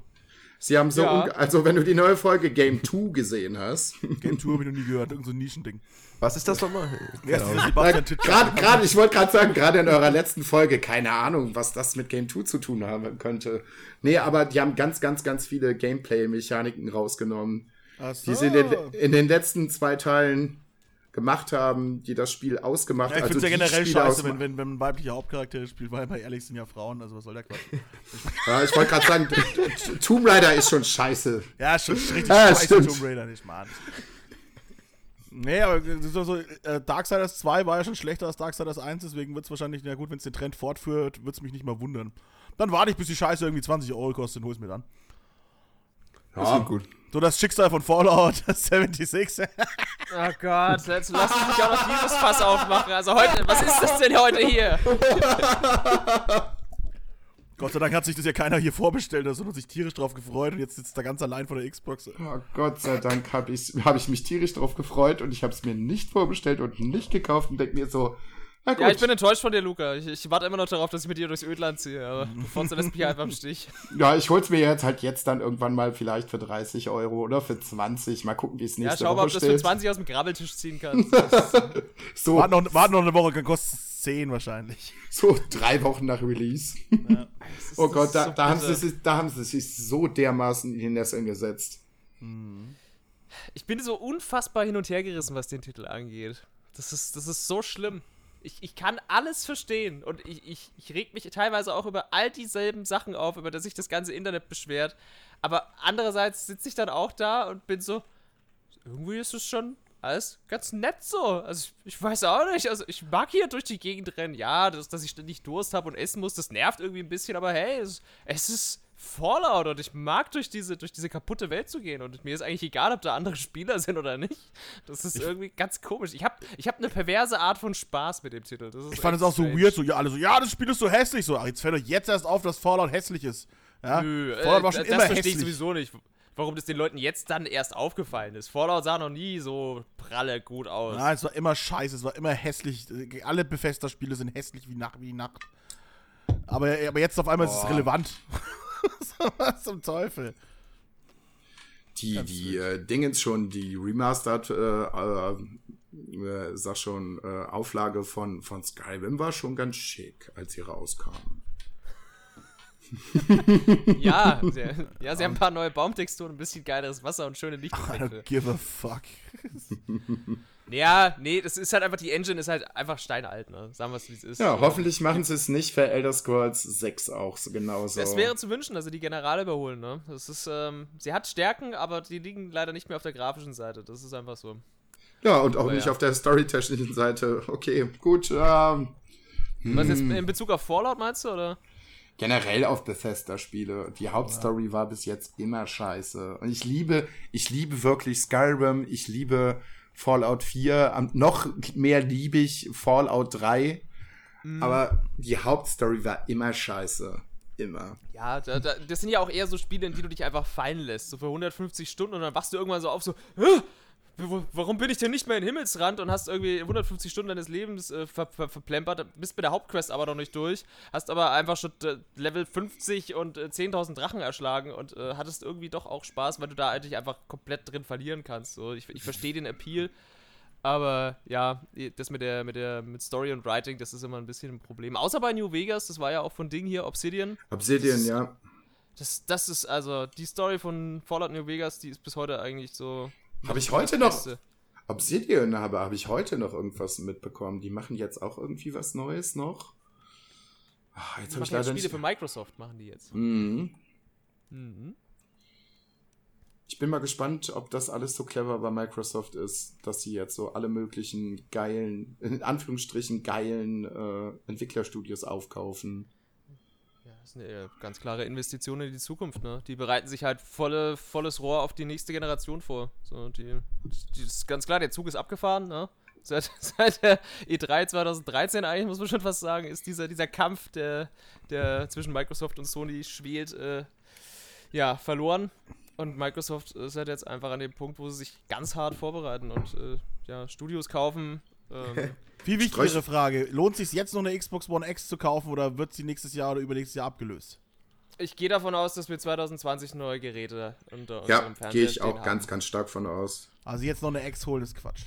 Sie haben so, Ja. also wenn du die neue Folge Game 2 gesehen hast, <laughs> Game Tour habe ich noch nie gehört, irgend so ein Nischending. Was ist das nochmal? Titsch. gerade, gerade, ich wollte gerade sagen, gerade in eurer letzten Folge, keine Ahnung, was das mit Game 2 zu tun haben könnte. Nee, aber die haben ganz, ganz, ganz viele Gameplay-Mechaniken rausgenommen, Ach so. die sie in den, in den letzten zwei Teilen gemacht haben, die das Spiel ausgemacht Ja, ich also finde es ja generell Spiele scheiße, wenn, wenn, wenn ein weiblicher Hauptcharakter spielt, weil bei ehrlich sind ja Frauen, also was soll der Quatsch? Ja, ich wollte gerade sagen, Tomb Raider ist schon scheiße. Ja, schon richtig Ah, scheiße, stimmt. Tomb Raider nicht, Mann. Nee, aber so, so, äh, Darksiders 2 war ja schon schlechter als Darksiders 1, deswegen wird es wahrscheinlich, na gut, wenn es den Trend fortführt, wird es mich nicht mal wundern. Dann warte ich, bis die Scheiße irgendwie 20 Euro kostet und hol's mir dann. Das gut. So das Schicksal von Fallout <laughs> 76. Oh Gott, jetzt lass mich nicht auch noch dieses Fass aufmachen. Also heute, was ist das denn heute hier? Gott sei Dank hat sich das ja keiner hier vorbestellt, da hat sich tierisch drauf gefreut und jetzt sitzt er ganz allein vor der Xbox. Oh, Gott sei Dank habe ich, hab ich mich tierisch drauf gefreut und ich habe es mir nicht vorbestellt und nicht gekauft und denke mir so, Ja, ich bin enttäuscht von dir, Luca. Ich, ich warte immer noch darauf, dass ich mit dir durchs Ödland ziehe. Aber <laughs> Fonzo lässt mich einfach im Stich. ja, ich hol's mir jetzt halt jetzt dann irgendwann mal vielleicht für 30 Euro oder für 20. Mal gucken, wie es Ja, nächste schau mal, Woche ob du das für steht. 20 aus dem Grabbeltisch ziehen kannst. <laughs> So, Warte noch, warte noch eine Woche, dann kostet es 10 wahrscheinlich. so drei Wochen nach Release. <laughs> Ist- Oh Gott, da, so da, haben sie, sich- da haben sie sich so dermaßen in die Nesseln gesetzt. Ich bin so unfassbar hin und her gerissen, was den Titel angeht. Das ist, das ist so schlimm. Ich, ich kann alles verstehen und ich, ich, ich reg mich teilweise auch über all dieselben Sachen auf, über das sich das ganze Internet beschwert. Aber andererseits sitze ich dann auch da und bin so, irgendwie ist es schon alles ganz nett so. Also ich, ich weiß auch nicht, also ich mag hier durch die Gegend rennen. Ja, das, dass ich ständig Durst habe und essen muss, das nervt irgendwie ein bisschen, aber hey, es, es ist Fallout und ich mag durch diese, durch diese kaputte Welt zu gehen und mir ist eigentlich egal, ob da andere Spieler <laughs> sind oder nicht. Das ist irgendwie ganz komisch. Ich habe ich hab eine perverse Art von Spaß mit dem Titel. Das Ich fand es auch so weird, so, ja, alle so, ja, das Spiel ist so hässlich. So, ach, jetzt fällt euch jetzt erst auf, dass Fallout hässlich ist. Ja? Nö, Fallout äh, war schon das immer verstehe ich hässlich. sowieso nicht, warum das den Leuten jetzt dann erst aufgefallen ist. Fallout sah noch nie so pralle gut aus. Nein, es war immer scheiße, es war immer hässlich. Alle Bethesda-Spiele sind hässlich wie Nacht, wie Nacht. Aber, aber jetzt auf einmal ist es Boah. relevant. <laughs> <laughs> Was zum Teufel? Die, die äh, Dingens schon, die Remastered, äh, äh, äh, sag schon, äh, Auflage von, von Skyrim war schon ganz schick, als sie rauskam. <laughs> Ja, sehr, ja, sie haben ein paar neue Baumtexturen, ein bisschen geileres Wasser und schöne I don't Lichteffekte. give a fuck. <laughs> Ja, nee, das ist halt einfach, die Engine ist halt einfach steinalt, ne? Sagen wir es, wie es ist. Ja, So. hoffentlich machen sie es nicht für Elder Scrolls 6 auch so genauso. Es wäre zu wünschen, dass sie die Generale überholen, ne? Das ist, ähm, sie hat Stärken, aber die liegen leider nicht mehr auf der grafischen Seite. Das ist einfach so. ja, und auch Aber nicht ja. auf der storytechnischen Seite. Okay, gut. Ähm, Was jetzt in Bezug auf Fallout meinst du, oder? Generell auf Bethesda-Spiele. Die Hauptstory war bis jetzt immer scheiße. Und ich liebe, ich liebe wirklich Skyrim, ich liebe Fallout 4, am- noch mehr liebe ich Fallout 3. Aber die Hauptstory war immer scheiße. Immer. Ja, da, da, das sind ja auch eher so Spiele, in die du dich einfach fallen lässt. So für 150 Stunden und dann wachst du irgendwann so auf, so, "Hä? Wo- warum bin ich denn nicht mehr in Himmelsrand und hast irgendwie 150 Stunden deines Lebens äh, ver, ver, verplempert, bist mit der Hauptquest aber noch nicht durch, hast aber einfach schon äh, Level 50 und äh, 10.000 Drachen erschlagen und äh, hattest irgendwie doch auch Spaß, weil du da eigentlich einfach komplett drin verlieren kannst. So, ich ich verstehe den Appeal, aber ja, das mit der, mit der, mit Story und Writing, das ist immer ein bisschen ein Problem. Außer bei New Vegas, das war ja auch von Ding hier, Obsidian. Obsidian, Das- ja. Das, das ist also, die Story von Fallout New Vegas, die ist bis heute eigentlich so. Hab ich heute noch- Beste. Obsidian habe, habe ich heute noch irgendwas mitbekommen. Die machen jetzt auch irgendwie was Neues noch. Ach, jetzt Die habe ich leider Spiele nicht. für Microsoft, machen die jetzt. Mhm. Mhm. Ich bin mal gespannt, ob das alles so clever bei Microsoft ist, dass sie jetzt so alle möglichen geilen, in Anführungsstrichen geilen äh, Entwicklerstudios aufkaufen. Ja, das eine äh, ganz klare Investition in die Zukunft, ne? Die bereiten sich halt volle, volles Rohr auf die nächste Generation vor. So, die, die ist ganz klar, der Zug ist abgefahren, ne? <laughs> Seit, seit der E3 2013 eigentlich, muss man schon fast sagen, ist dieser, dieser Kampf, der, der zwischen Microsoft und Sony schwelt, äh, ja, verloren. Und Microsoft ist halt jetzt einfach an dem Punkt, wo sie sich ganz hart vorbereiten und äh, ja, Studios kaufen. Ähm, <laughs> Viel Streich- wichtigere Frage: Lohnt es sich jetzt noch eine Xbox One X zu kaufen oder wird sie nächstes Jahr oder übernächstes Jahr abgelöst? ich gehe davon aus, dass wir 2020 neue Geräte unter Ja, unserem Fernseher gehe ich auch haben. ganz, ganz stark von aus. Also jetzt noch eine X holen ist Quatsch.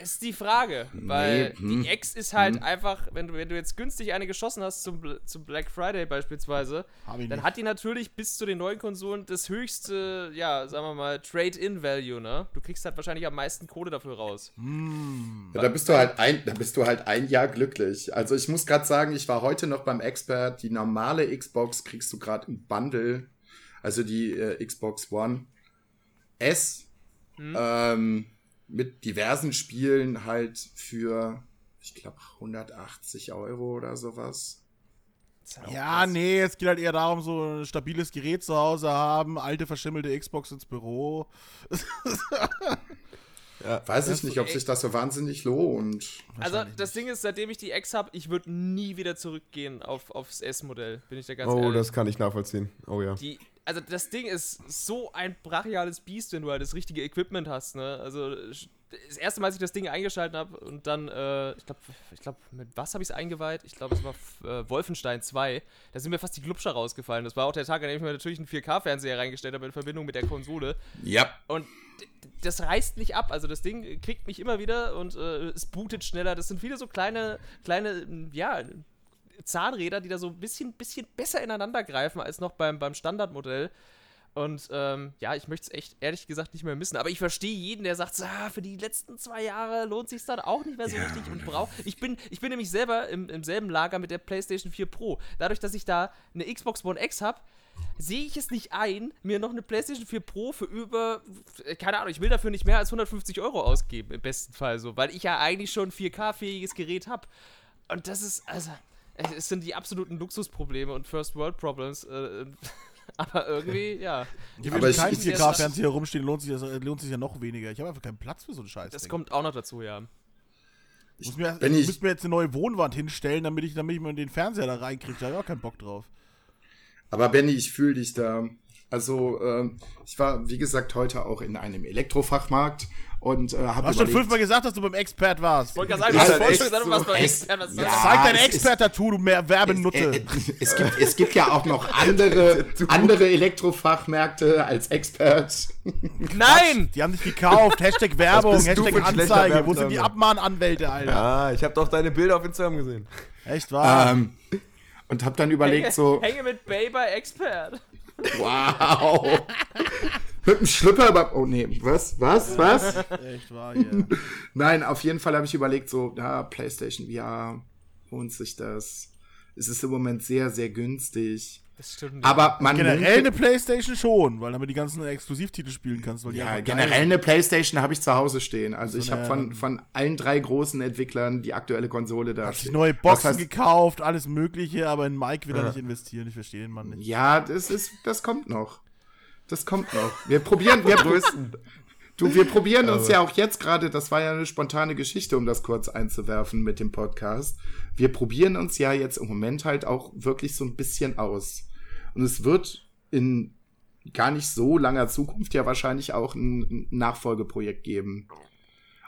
Ist die Frage, weil Nee, hm, die X ist halt einfach, wenn du, wenn du jetzt günstig eine geschossen hast zum, zum Black Friday beispielsweise, dann nicht. hat die natürlich bis zu den neuen Konsolen das höchste, ja, sagen wir mal, Trade-in-Value, ne? Du kriegst halt wahrscheinlich am meisten Kohle dafür raus. Ja, da bist du halt ein, da bist du halt ein Jahr glücklich. Also ich muss gerade sagen, ich war heute noch beim Expert. Die normale Xbox kriegst du gerade im Bundle, also die äh, Xbox One S ähm, mit diversen Spielen halt für, ich glaube, 180 Euro oder sowas. Halt Ja, krass. nee, es geht halt eher darum, so ein stabiles Gerät zu Hause haben, alte verschimmelte Xbox ins Büro. <laughs> Weiß ich nicht, ob sich das so wahnsinnig lohnt. Also das Ding ist, seitdem ich die X habe, ich würde nie wieder zurückgehen auf, aufs S-Modell, bin ich da ganz Oh, ehrlich. das kann ich nachvollziehen. Oh ja. Die, also das Ding ist so ein brachiales Biest, wenn du halt das richtige Equipment hast, ne? Also das erste Mal, als ich das Ding eingeschaltet habe und dann, äh, ich glaube, ich glaub, mit was habe ich es eingeweiht? Ich glaube, es war äh, Wolfenstein 2. Da sind mir fast die Glubscher rausgefallen. Das war auch der Tag, an dem ich mir natürlich einen 4K-Fernseher reingestellt habe in Verbindung mit der Konsole. Ja. Und das reißt nicht ab. Also das Ding kriegt mich immer wieder und äh, es bootet schneller. Das sind viele so kleine, kleine, ja, Zahnräder, die da so ein bisschen, bisschen besser ineinander greifen als noch beim, beim Standardmodell. Und ähm, ja, ich möchte es echt ehrlich gesagt nicht mehr missen. Aber ich verstehe jeden, der sagt, ah, für die letzten zwei Jahre lohnt sich dann auch nicht mehr so richtig und braucht. Ich bin, ich bin nämlich selber im, im selben Lager mit der PlayStation 4 Pro. Dadurch, dass ich da eine Xbox One X habe, sehe ich es nicht ein, mir noch eine PlayStation 4 Pro für über, keine Ahnung, ich will dafür nicht mehr als 150 Euro ausgeben, im besten Fall so, weil ich ja eigentlich schon ein 4K-fähiges Gerät habe. Und das ist, also, es sind die absoluten Luxusprobleme und First World Problems. Äh, <laughs> aber irgendwie, <laughs> ja, Ich Aber will ich- keinen ich- 4K-Fernseher hier rumstehen, lohnt sich, das, lohnt sich ja noch weniger. Ich habe einfach keinen Platz für so einen Scheiß. das kommt auch noch dazu, ja. Ich muss mir, wenn ich ich- müsste mir jetzt eine neue Wohnwand hinstellen, damit ich, damit ich mal den Fernseher da reinkriege. Da habe ich auch keinen Bock drauf. Aber Benny, ich fühle dich da. Also, ähm, ich war, wie gesagt, heute auch in einem Elektrofachmarkt und äh, Du habe hast schon fünfmal gesagt, dass du beim Expert warst. Wollte gerade sagen, Ja, du hast vorhin schon gesagt, du warst so. bei Es- Expert, was Ja. Zeig dein es Expert-Tattoo, du mehr Werbenutte. Äh, äh, es, gibt, es gibt ja auch noch andere, <laughs> andere Elektrofachmärkte als Expert. Nein! Die haben dich gekauft. Hashtag Werbung, du Hashtag Anzeige. Wo sind die Abmahnanwälte, Alter? Ah, ich habe doch deine Bilder auf Instagram gesehen. Echt wahr? Ähm, und habe dann überlegt so, Hänge mit Bay bei Expert. Wow. Mit dem Schlüpper über... Oh nee, was, was, was? Echt wahr, hier. <laughs> Nein, auf jeden Fall habe ich überlegt so, ja, PlayStation VR, lohnt sich das? Es ist im Moment sehr, sehr günstig. Das stimmt. Aber man Generell eine Playstation schon, weil damit die ganzen Exklusivtitel spielen kannst. Ja, geil generell eine Playstation habe ich zu Hause stehen. Also ich So habe eine- von, von allen drei großen Entwicklern die aktuelle Konsole da. Hat sich neue Boxen heißt- gekauft, alles mögliche, aber in Mike will er Ja. nicht investieren. Ich verstehe den Mann nicht. Ja, das ist, das kommt noch. Das kommt noch. Wir probieren, wir <laughs> Größten. Du, wir probieren uns ja auch jetzt gerade, das war ja eine spontane Geschichte, um das kurz einzuwerfen mit dem Podcast. Wir probieren uns ja jetzt im Moment halt auch wirklich so ein bisschen aus. Und es wird in gar nicht so langer Zukunft ja wahrscheinlich auch ein Nachfolgeprojekt geben.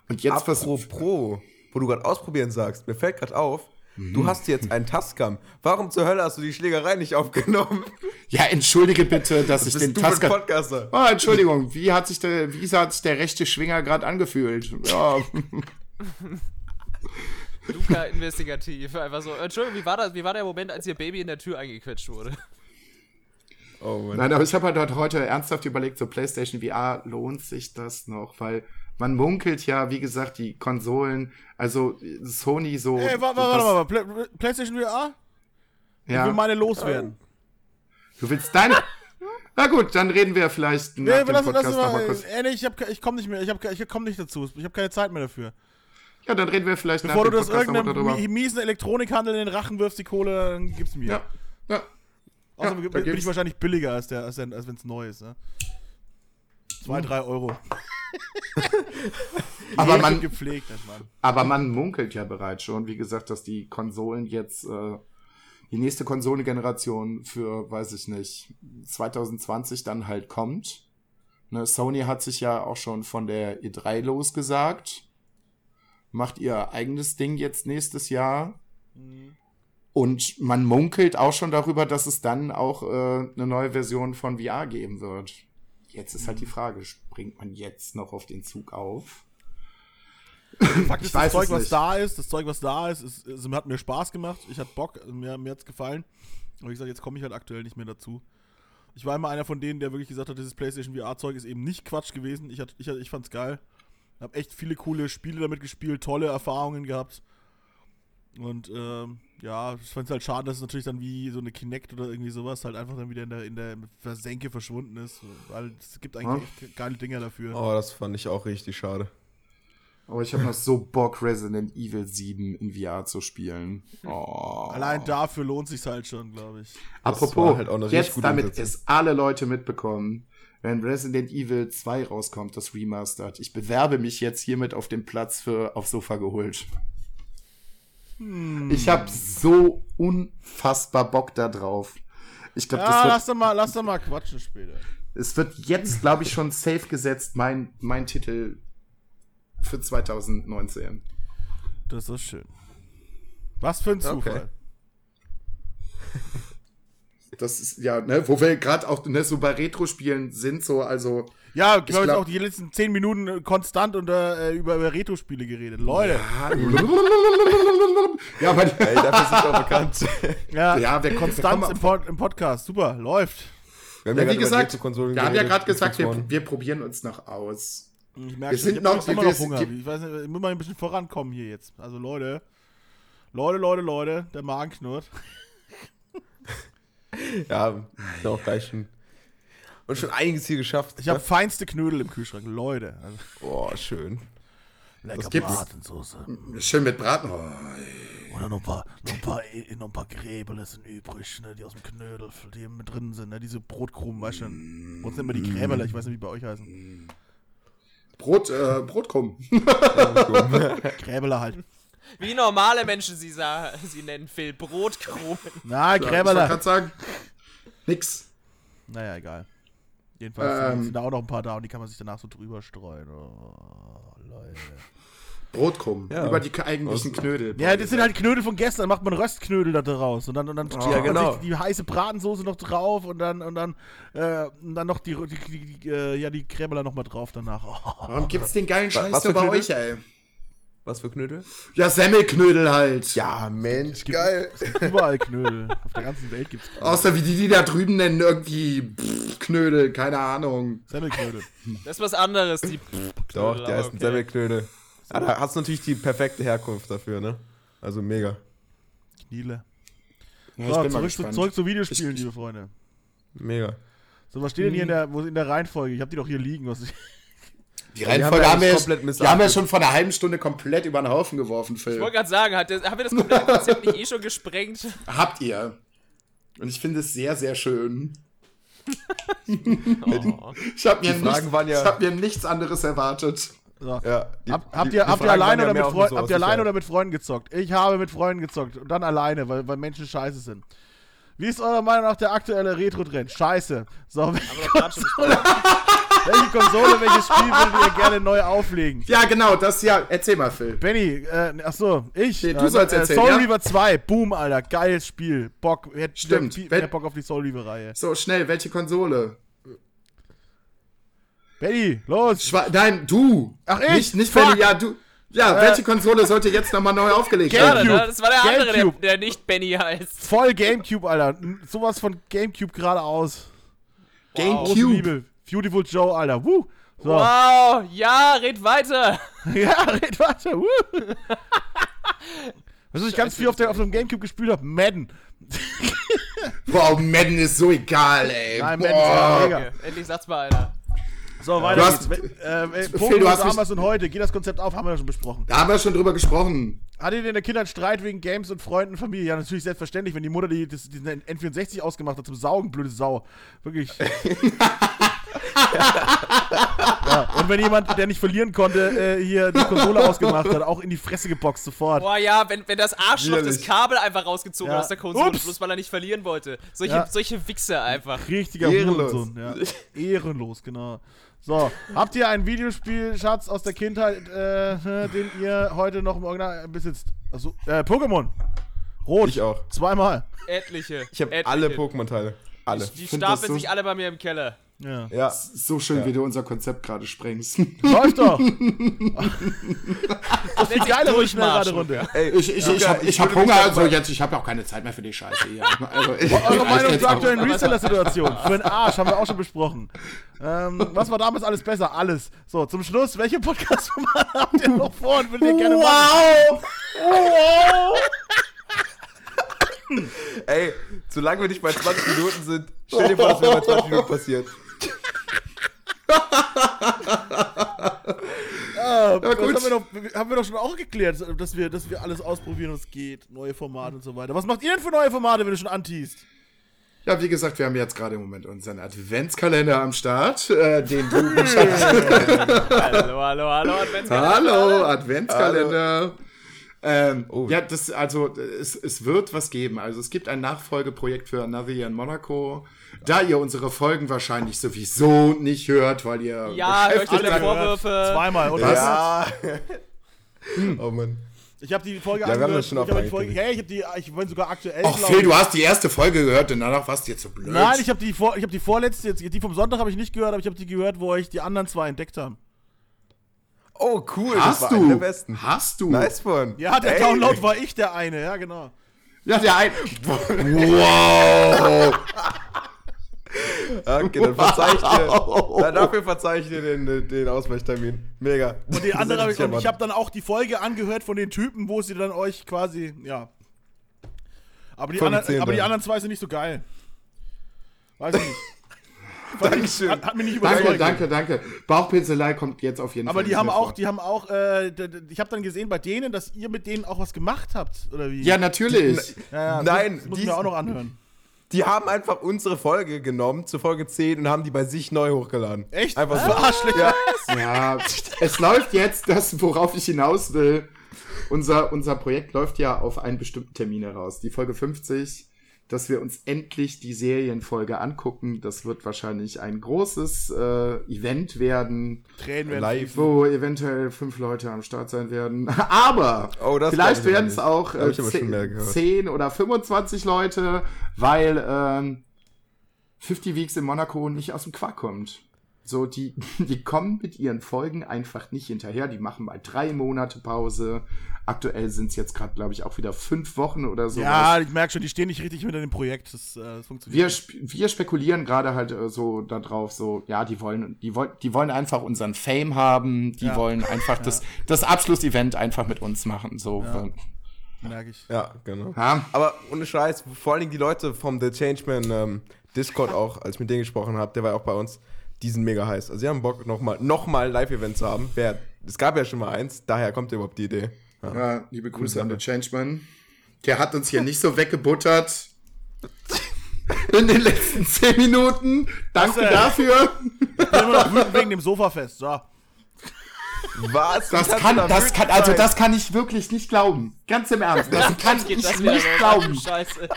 Und jetzt was. Apropos, wo du gerade ausprobieren sagst, mir fällt gerade auf, Mhm. du hast jetzt einen Tascam. Warum zur Hölle hast du die Schlägerei nicht aufgenommen? <laughs> Ja, entschuldige bitte, <laughs> dass ich den Tasker. Podcaster? Oh, Entschuldigung, wie hat sich der, wie hat sich der rechte Schwinger gerade angefühlt? Ja, Luca investigativ. Einfach so. Entschuldigung, wie war, das, wie war der Moment, als ihr Baby in der Tür eingequetscht wurde? Oh Mann. Nein, aber ich habe halt heute ernsthaft überlegt, so PlayStation VR, lohnt sich das noch? Weil man munkelt ja, wie gesagt, die Konsolen, also Sony so. Ey, warte, das- warte, warte, warte. Play PlayStation VR? Ich will Ja, meine loswerden. du willst deine. <laughs> Na gut, dann reden wir vielleicht nach Nee, dem lass, lass Podcast mal, nochmal kurz. Ey, nee, ich, hab, ich komme nicht mehr, ich, hab, ich komm nicht dazu. Ich habe keine Zeit mehr dafür. Ja, dann reden wir vielleicht Bevor du nach dem das Podcast nochmal irgendeinem darüber. mi- miesen Elektronikhandel in den Rachen wirfst, die Kohle, dann gib's mir. Ja, ja. Außerdem Ja, bin ich wahrscheinlich billiger, als, der, als, der, als wenn es neu ist. Ne? Zwei, drei Euro. <laughs> Aber man, gepflegt, aber man munkelt ja bereits schon, wie gesagt, dass die Konsolen jetzt äh, die nächste Konsolengeneration für, weiß ich nicht, 2020 dann halt kommt. Ne, Sony hat sich ja auch schon von der E3 losgesagt. Macht ihr eigenes Ding jetzt nächstes Jahr. Und man munkelt auch schon darüber, dass es dann auch äh, eine neue Version von VR geben wird. Jetzt ist halt die Frage, springt man jetzt noch auf den Zug auf? Fakt ist, das Zeug, es was da ist, das Zeug, was da ist, ist, ist hat mir Spaß gemacht. Ich hatte Bock, mir, mir hat's gefallen. Aber wie gesagt, jetzt komme ich halt aktuell nicht mehr dazu. Ich war immer einer von denen, der wirklich gesagt hat, dieses PlayStation VR-Zeug ist eben nicht Quatsch gewesen. Ich, hat, ich, ich fand's geil. Hab echt viele coole Spiele damit gespielt, tolle Erfahrungen gehabt. Und ähm, ja, ich fand's halt schade, dass es natürlich dann wie so eine Kinect oder irgendwie sowas halt einfach dann wieder in der, in der Versenke verschwunden ist. Weil es gibt eigentlich echt geile Dinger dafür. Oh, das fand ich auch richtig schade. Aber ich habe noch so Bock, Resident Evil 7 in VR zu spielen. Oh. Allein dafür lohnt sich's halt schon, glaube ich. Apropos, halt auch eine richtig jetzt damit Umsetzung. es alle Leute mitbekommen, wenn Resident Evil 2 rauskommt, das Remastered. Ich bewerbe mich jetzt hiermit auf den Platz für auf Sofa geholt. Hm. Ich habe so unfassbar Bock da drauf. Ich glaube, Ja, das lass wird, doch mal, lass doch mal quatschen später. es wird jetzt, glaube ich, schon safe gesetzt, mein, mein Titel für 2019. Das ist schön. Was für ein Zufall. Okay. <laughs> Das ist ja, ne, wo wir gerade auch ne, so bei Retro-Spielen sind, so, also. Ja, ich habe jetzt glaub- auch die letzten 10 Minuten äh, konstant unter, äh, über, über Retro-Spiele geredet. Leute. ja, <laughs> aber Ey, dafür sind wir bekannt. <laughs> Ja, Ja, wir- wir Konstanz kommen- im, Pod, im Podcast. Super, läuft. Wir haben Ja, ja wie gesagt, wir haben ja gerade gesagt, wir, wir probieren uns noch aus. Ich merke Wir sind ich noch- immer wir- noch Hunger. Ich weiß nicht, ich muss mal ein bisschen vorankommen hier jetzt. Also Leute. Leute, Leute, Leute, der Magen knurrt. Ja, sind auch gleich schon. Und schon einiges hier geschafft. Ich habe ne? feinste Knödel im Kühlschrank. Leute. Also, Boah, schön. lecker gibt's? Bratensoße. Schön mit Braten. Oh, Und dann noch ein paar, noch ein paar, noch ein paar Gräbele sind übrig, ne, die aus dem Knödel, die mit drin sind, ne, diese Brotkrumen, weißt du. Bei uns nennt man die Gräberle, ich weiß nicht, wie bei euch heißen. Brot, äh, Brotkrumm. Gräberle halt. Wie normale Menschen sie, sa sie nennen, Phil. Brotkrumen. Na, Ich wollte Gräberle. gerade sagen, nix. Naja, egal. Jedenfalls Ähm. sind da auch noch ein paar da und die kann man sich danach so drüber streuen. Oh, Leute. Brotkrumm. Ja. Über die eigentlichen Knödel. Ja, das sind halt Knödel von gestern, dann macht man Röstknödel da draus und dann und dann Oh, tut man genau. sich die heiße Bratensoße noch drauf und dann und dann äh, und dann noch die, die, die, die äh, ja die Kräberler noch mal drauf danach. Oh. Warum gibt's den geilen Scheiß nur bei Knödel? euch, ey? Was für Knödel? Ja, Semmelknödel halt. Ja, Mensch, geil. Überall Knödel. Auf der ganzen Welt gibt's Knödel. Außer wie die, die da drüben nennen, irgendwie pff, Knödel, keine Ahnung. Semmelknödel. Das ist was anderes. Die Doch, Knödel, der ist ein okay. Semmelknödel. Ah, da hast du natürlich die perfekte Herkunft dafür, ne? Also mega. Kniele. Ja, So, zurück, zu, zurück zu Videospielen, liebe Freunde. Mega. So, was steht denn hier in der, wo, in der Reihenfolge? Ich hab die doch hier liegen. Was ich, Die Reihenfolge wir haben wir, die haben wir schon vor einer halben Stunde komplett über den Haufen geworfen, Ich Phil. wollte gerade sagen, hat der, haben wir das komplette Konzept nicht eh schon gesprengt? <laughs> Habt ihr. Und ich finde es sehr, sehr schön. <laughs> Oh. Ich habe mir, nichts- ja- ich hab mir nichts anderes erwartet. so. Ja, die- Hab, habt ihr, habt alleine oder, mit Freunden, so habt aus ihr alleine Sicherheit. oder mit Freunden gezockt? Ich habe mit Freunden gezockt und dann alleine, weil, weil Menschen scheiße sind. Wie ist eurer Meinung nach der aktuelle Retro-Trend? Scheiße. So, Aber <laughs> welche Konsole, welches Spiel würdet ihr gerne neu auflegen? Ja, genau, das ja. Erzähl mal, Phil. Benny, äh, achso, ich. Nee, du sollst erzählen, Soul ja? Reaver 2, boom, Alter, geiles Spiel. Bock, hätte Stimmt. Wenn- mehr Bock auf die Soul Reaver-Reihe. So, schnell, welche Konsole? Benny, los. Schwa Nein, du. Ach, ich? Nicht, nicht Fuck. Benny, ja, du. Ja, Äh, welche Konsole sollte jetzt nochmal neu aufgelegt Gamecube. werden? Ne? Das war der andere, der, Gamecube. der nicht Benny heißt. Voll Gamecube, Alter. Sowas von Gamecube geradeaus. Große Gamecube. Beautiful Joe, Alter. Woo. So. Wow, ja, red weiter. <laughs> Ja, red weiter. Woo. <laughs> Was ich ganz viel auf, der, auf dem Gamecube gespielt habe? Madden. <laughs> Wow, Madden ist so egal, ey. Nein, Madden Boah. ist mega. Okay, endlich sagt's mal einer. So, weiter Du hast- geht's. Ähm, äh, Phil, du hast damals und heute. Geht das Konzept auf? Haben wir ja schon besprochen. Da haben wir schon drüber gesprochen. Hattet ihr in der Kindheit Streit wegen Games und Freunden und Familie? Ja, natürlich selbstverständlich, wenn die Mutter die, das, diesen N64 ausgemacht hat zum Saugen, blöde Sau. Wirklich. <laughs> ja, und wenn jemand, der nicht verlieren konnte, äh, hier die Konsole ausgemacht hat, auch in die Fresse geboxt sofort. Boah, ja, wenn, wenn das Arschloch das. Kabel einfach rausgezogen Ja. hat aus der Konsole, Ups. bloß weil er nicht verlieren wollte. Solche, Ja. solche Wichser einfach. Richtiger Ehrenlos. Hurensohn. Ja. Ehrenlos, genau. So, habt ihr einen Videospielschatz aus der Kindheit, äh, den ihr heute noch im Original besitzt? Also, äh, Pokémon. Rot. Ich auch. Zweimal. Etliche. Ich habe etliche. alle Pokémon-Teile. Alle. Die das stapeln so- sich alle bei mir im Keller. Ja. Ja. So schön, wie du unser Konzept gerade sprengst. Läuft doch. <laughs> Das Die geile Runde, schnellrade Runde. Ey, Ich, ich, ich, hab, ich ich hab Hunger, also mal- jetzt, ich habe ja auch keine Zeit mehr für die Scheiße hier. Also, ich, Eure ich Meinung zur aktuellen Reseller-Situation. <laughs> Für den Arsch haben wir auch schon besprochen. Ähm, was war damals alles besser? Alles. So, zum Schluss, welche Podcast-Formate <laughs> habt ihr noch vor und würdet ihr gerne machen? Ey, solange wir nicht bei 20 Minuten sind, stell dir vor, das wäre bei 20 Minuten passiert. Ah, das gut. haben wir, doch, haben wir doch schon auch geklärt, dass wir, dass wir alles ausprobieren, was geht. Neue Formate und so weiter. Was macht ihr denn für neue Formate, wenn du schon antiest? Ja, wie gesagt, wir haben jetzt gerade im Moment unseren Adventskalender am Start, äh, den du <laughs> Hallo, hallo, hallo, Adventskalender. Hallo, Adventskalender. Ähm, Oh. Ja, das, also, es, es wird was geben. Also, es gibt ein Nachfolgeprojekt für Another Year in Monaco. Da ihr unsere Folgen wahrscheinlich sowieso nicht hört, weil ihr Ja, hör ich beschäftigt wieder seid. Vorwürfe. Zweimal, oder? Ja. oh Mann. Ich habe die Folge Ja, wir haben das angehört. schon ich hab die Folge, ja, ich habe die, ich bin sogar aktuell. Ach, Phil, ich. du hast die erste Folge gehört und danach warst du jetzt so blöd. Nein, ich habe die, vor, ich hab die vorletzte, jetzt, die vom Sonntag habe ich nicht gehört, aber ich habe die gehört, wo euch die anderen zwei entdeckt haben. Oh, cool. das hast war du? einer der besten. Hast du? Nice one. Ja, der Ey. Download war ich der eine, ja, genau. Ja, der ein. <laughs> Wow! Okay, dann verzeih ich dir. Dann dafür verzeih ich dir den, den Ausweichtermin. Mega. Und die andere, Das hab ich, und ich habe dann auch die Folge angehört von den Typen, wo sie dann euch quasi, ja. Aber die, anderen, 10 aber die anderen zwei sind nicht so geil. Weiß ich nicht. <laughs> Dankeschön. Hat, hat mich nicht Danke, überzeugt. danke, danke. Bauchpinselei kommt jetzt auf jeden Aber Fall. die nicht haben auch, die haben auch, äh, ich habe dann gesehen bei denen, dass ihr mit denen auch was gemacht habt, oder wie? Ja, natürlich. ja, ja, Nein, das muss die- ich mir auch noch anhören. Die haben einfach unsere Folge genommen, zu Folge 10, und haben die bei sich neu hochgeladen. Echt? Einfach so. Arschlöcher. Ja. Ja, es läuft jetzt das, worauf ich hinaus will. Unser, unser Projekt läuft ja auf einen bestimmten Termin heraus. Die Folge 50, dass wir uns endlich die Serienfolge angucken. Das wird wahrscheinlich ein großes äh, Event werden, Tränen werden Live. wo eventuell fünf Leute am Start sein werden. <laughs> Aber Oh, das vielleicht werden es auch äh, ich aber schon mehr gehört. 10 oder 25 Leute, weil ähm, 50 Weeks in Monaco nicht aus dem Quark kommt. So, die, die kommen mit ihren Folgen einfach nicht hinterher. Die machen mal drei Monate Pause. Aktuell sind es jetzt gerade, glaube ich, auch wieder fünf Wochen oder so. Ja, ich merke schon, die stehen nicht richtig hinter dem Projekt. Das, äh, das funktioniert. wir, nicht. sp wir spekulieren gerade halt äh, so darauf, so, ja, die wollen, die wollen, die wollen einfach unseren Fame haben, die Ja. wollen einfach <laughs> das, das Abschlussevent einfach mit uns machen, so. Ja. merke ich. Ja, genau. Ja. Aber ohne Scheiß, vor allen Dingen die Leute vom The Changeman ähm, Discord auch, als ich mit denen gesprochen habe, der war ja auch bei uns, die sind mega heiß. Also sie haben Bock, nochmal noch mal ein Live-Event zu haben. Wer, es gab ja schon mal eins, daher kommt überhaupt die Idee. Ja. Ja, liebe Grüße Sache. an den Changeman. Der hat uns hier nicht so weggebuttert. <laughs> In den letzten zehn Minuten. Danke Was dafür. Ich bin immer noch wütend wegen dem Sofafest. So. Was? Das kann, da das kann, also das kann ich wirklich nicht glauben. Ganz im Ernst. Das kann ich das nicht los? glauben. Scheiße.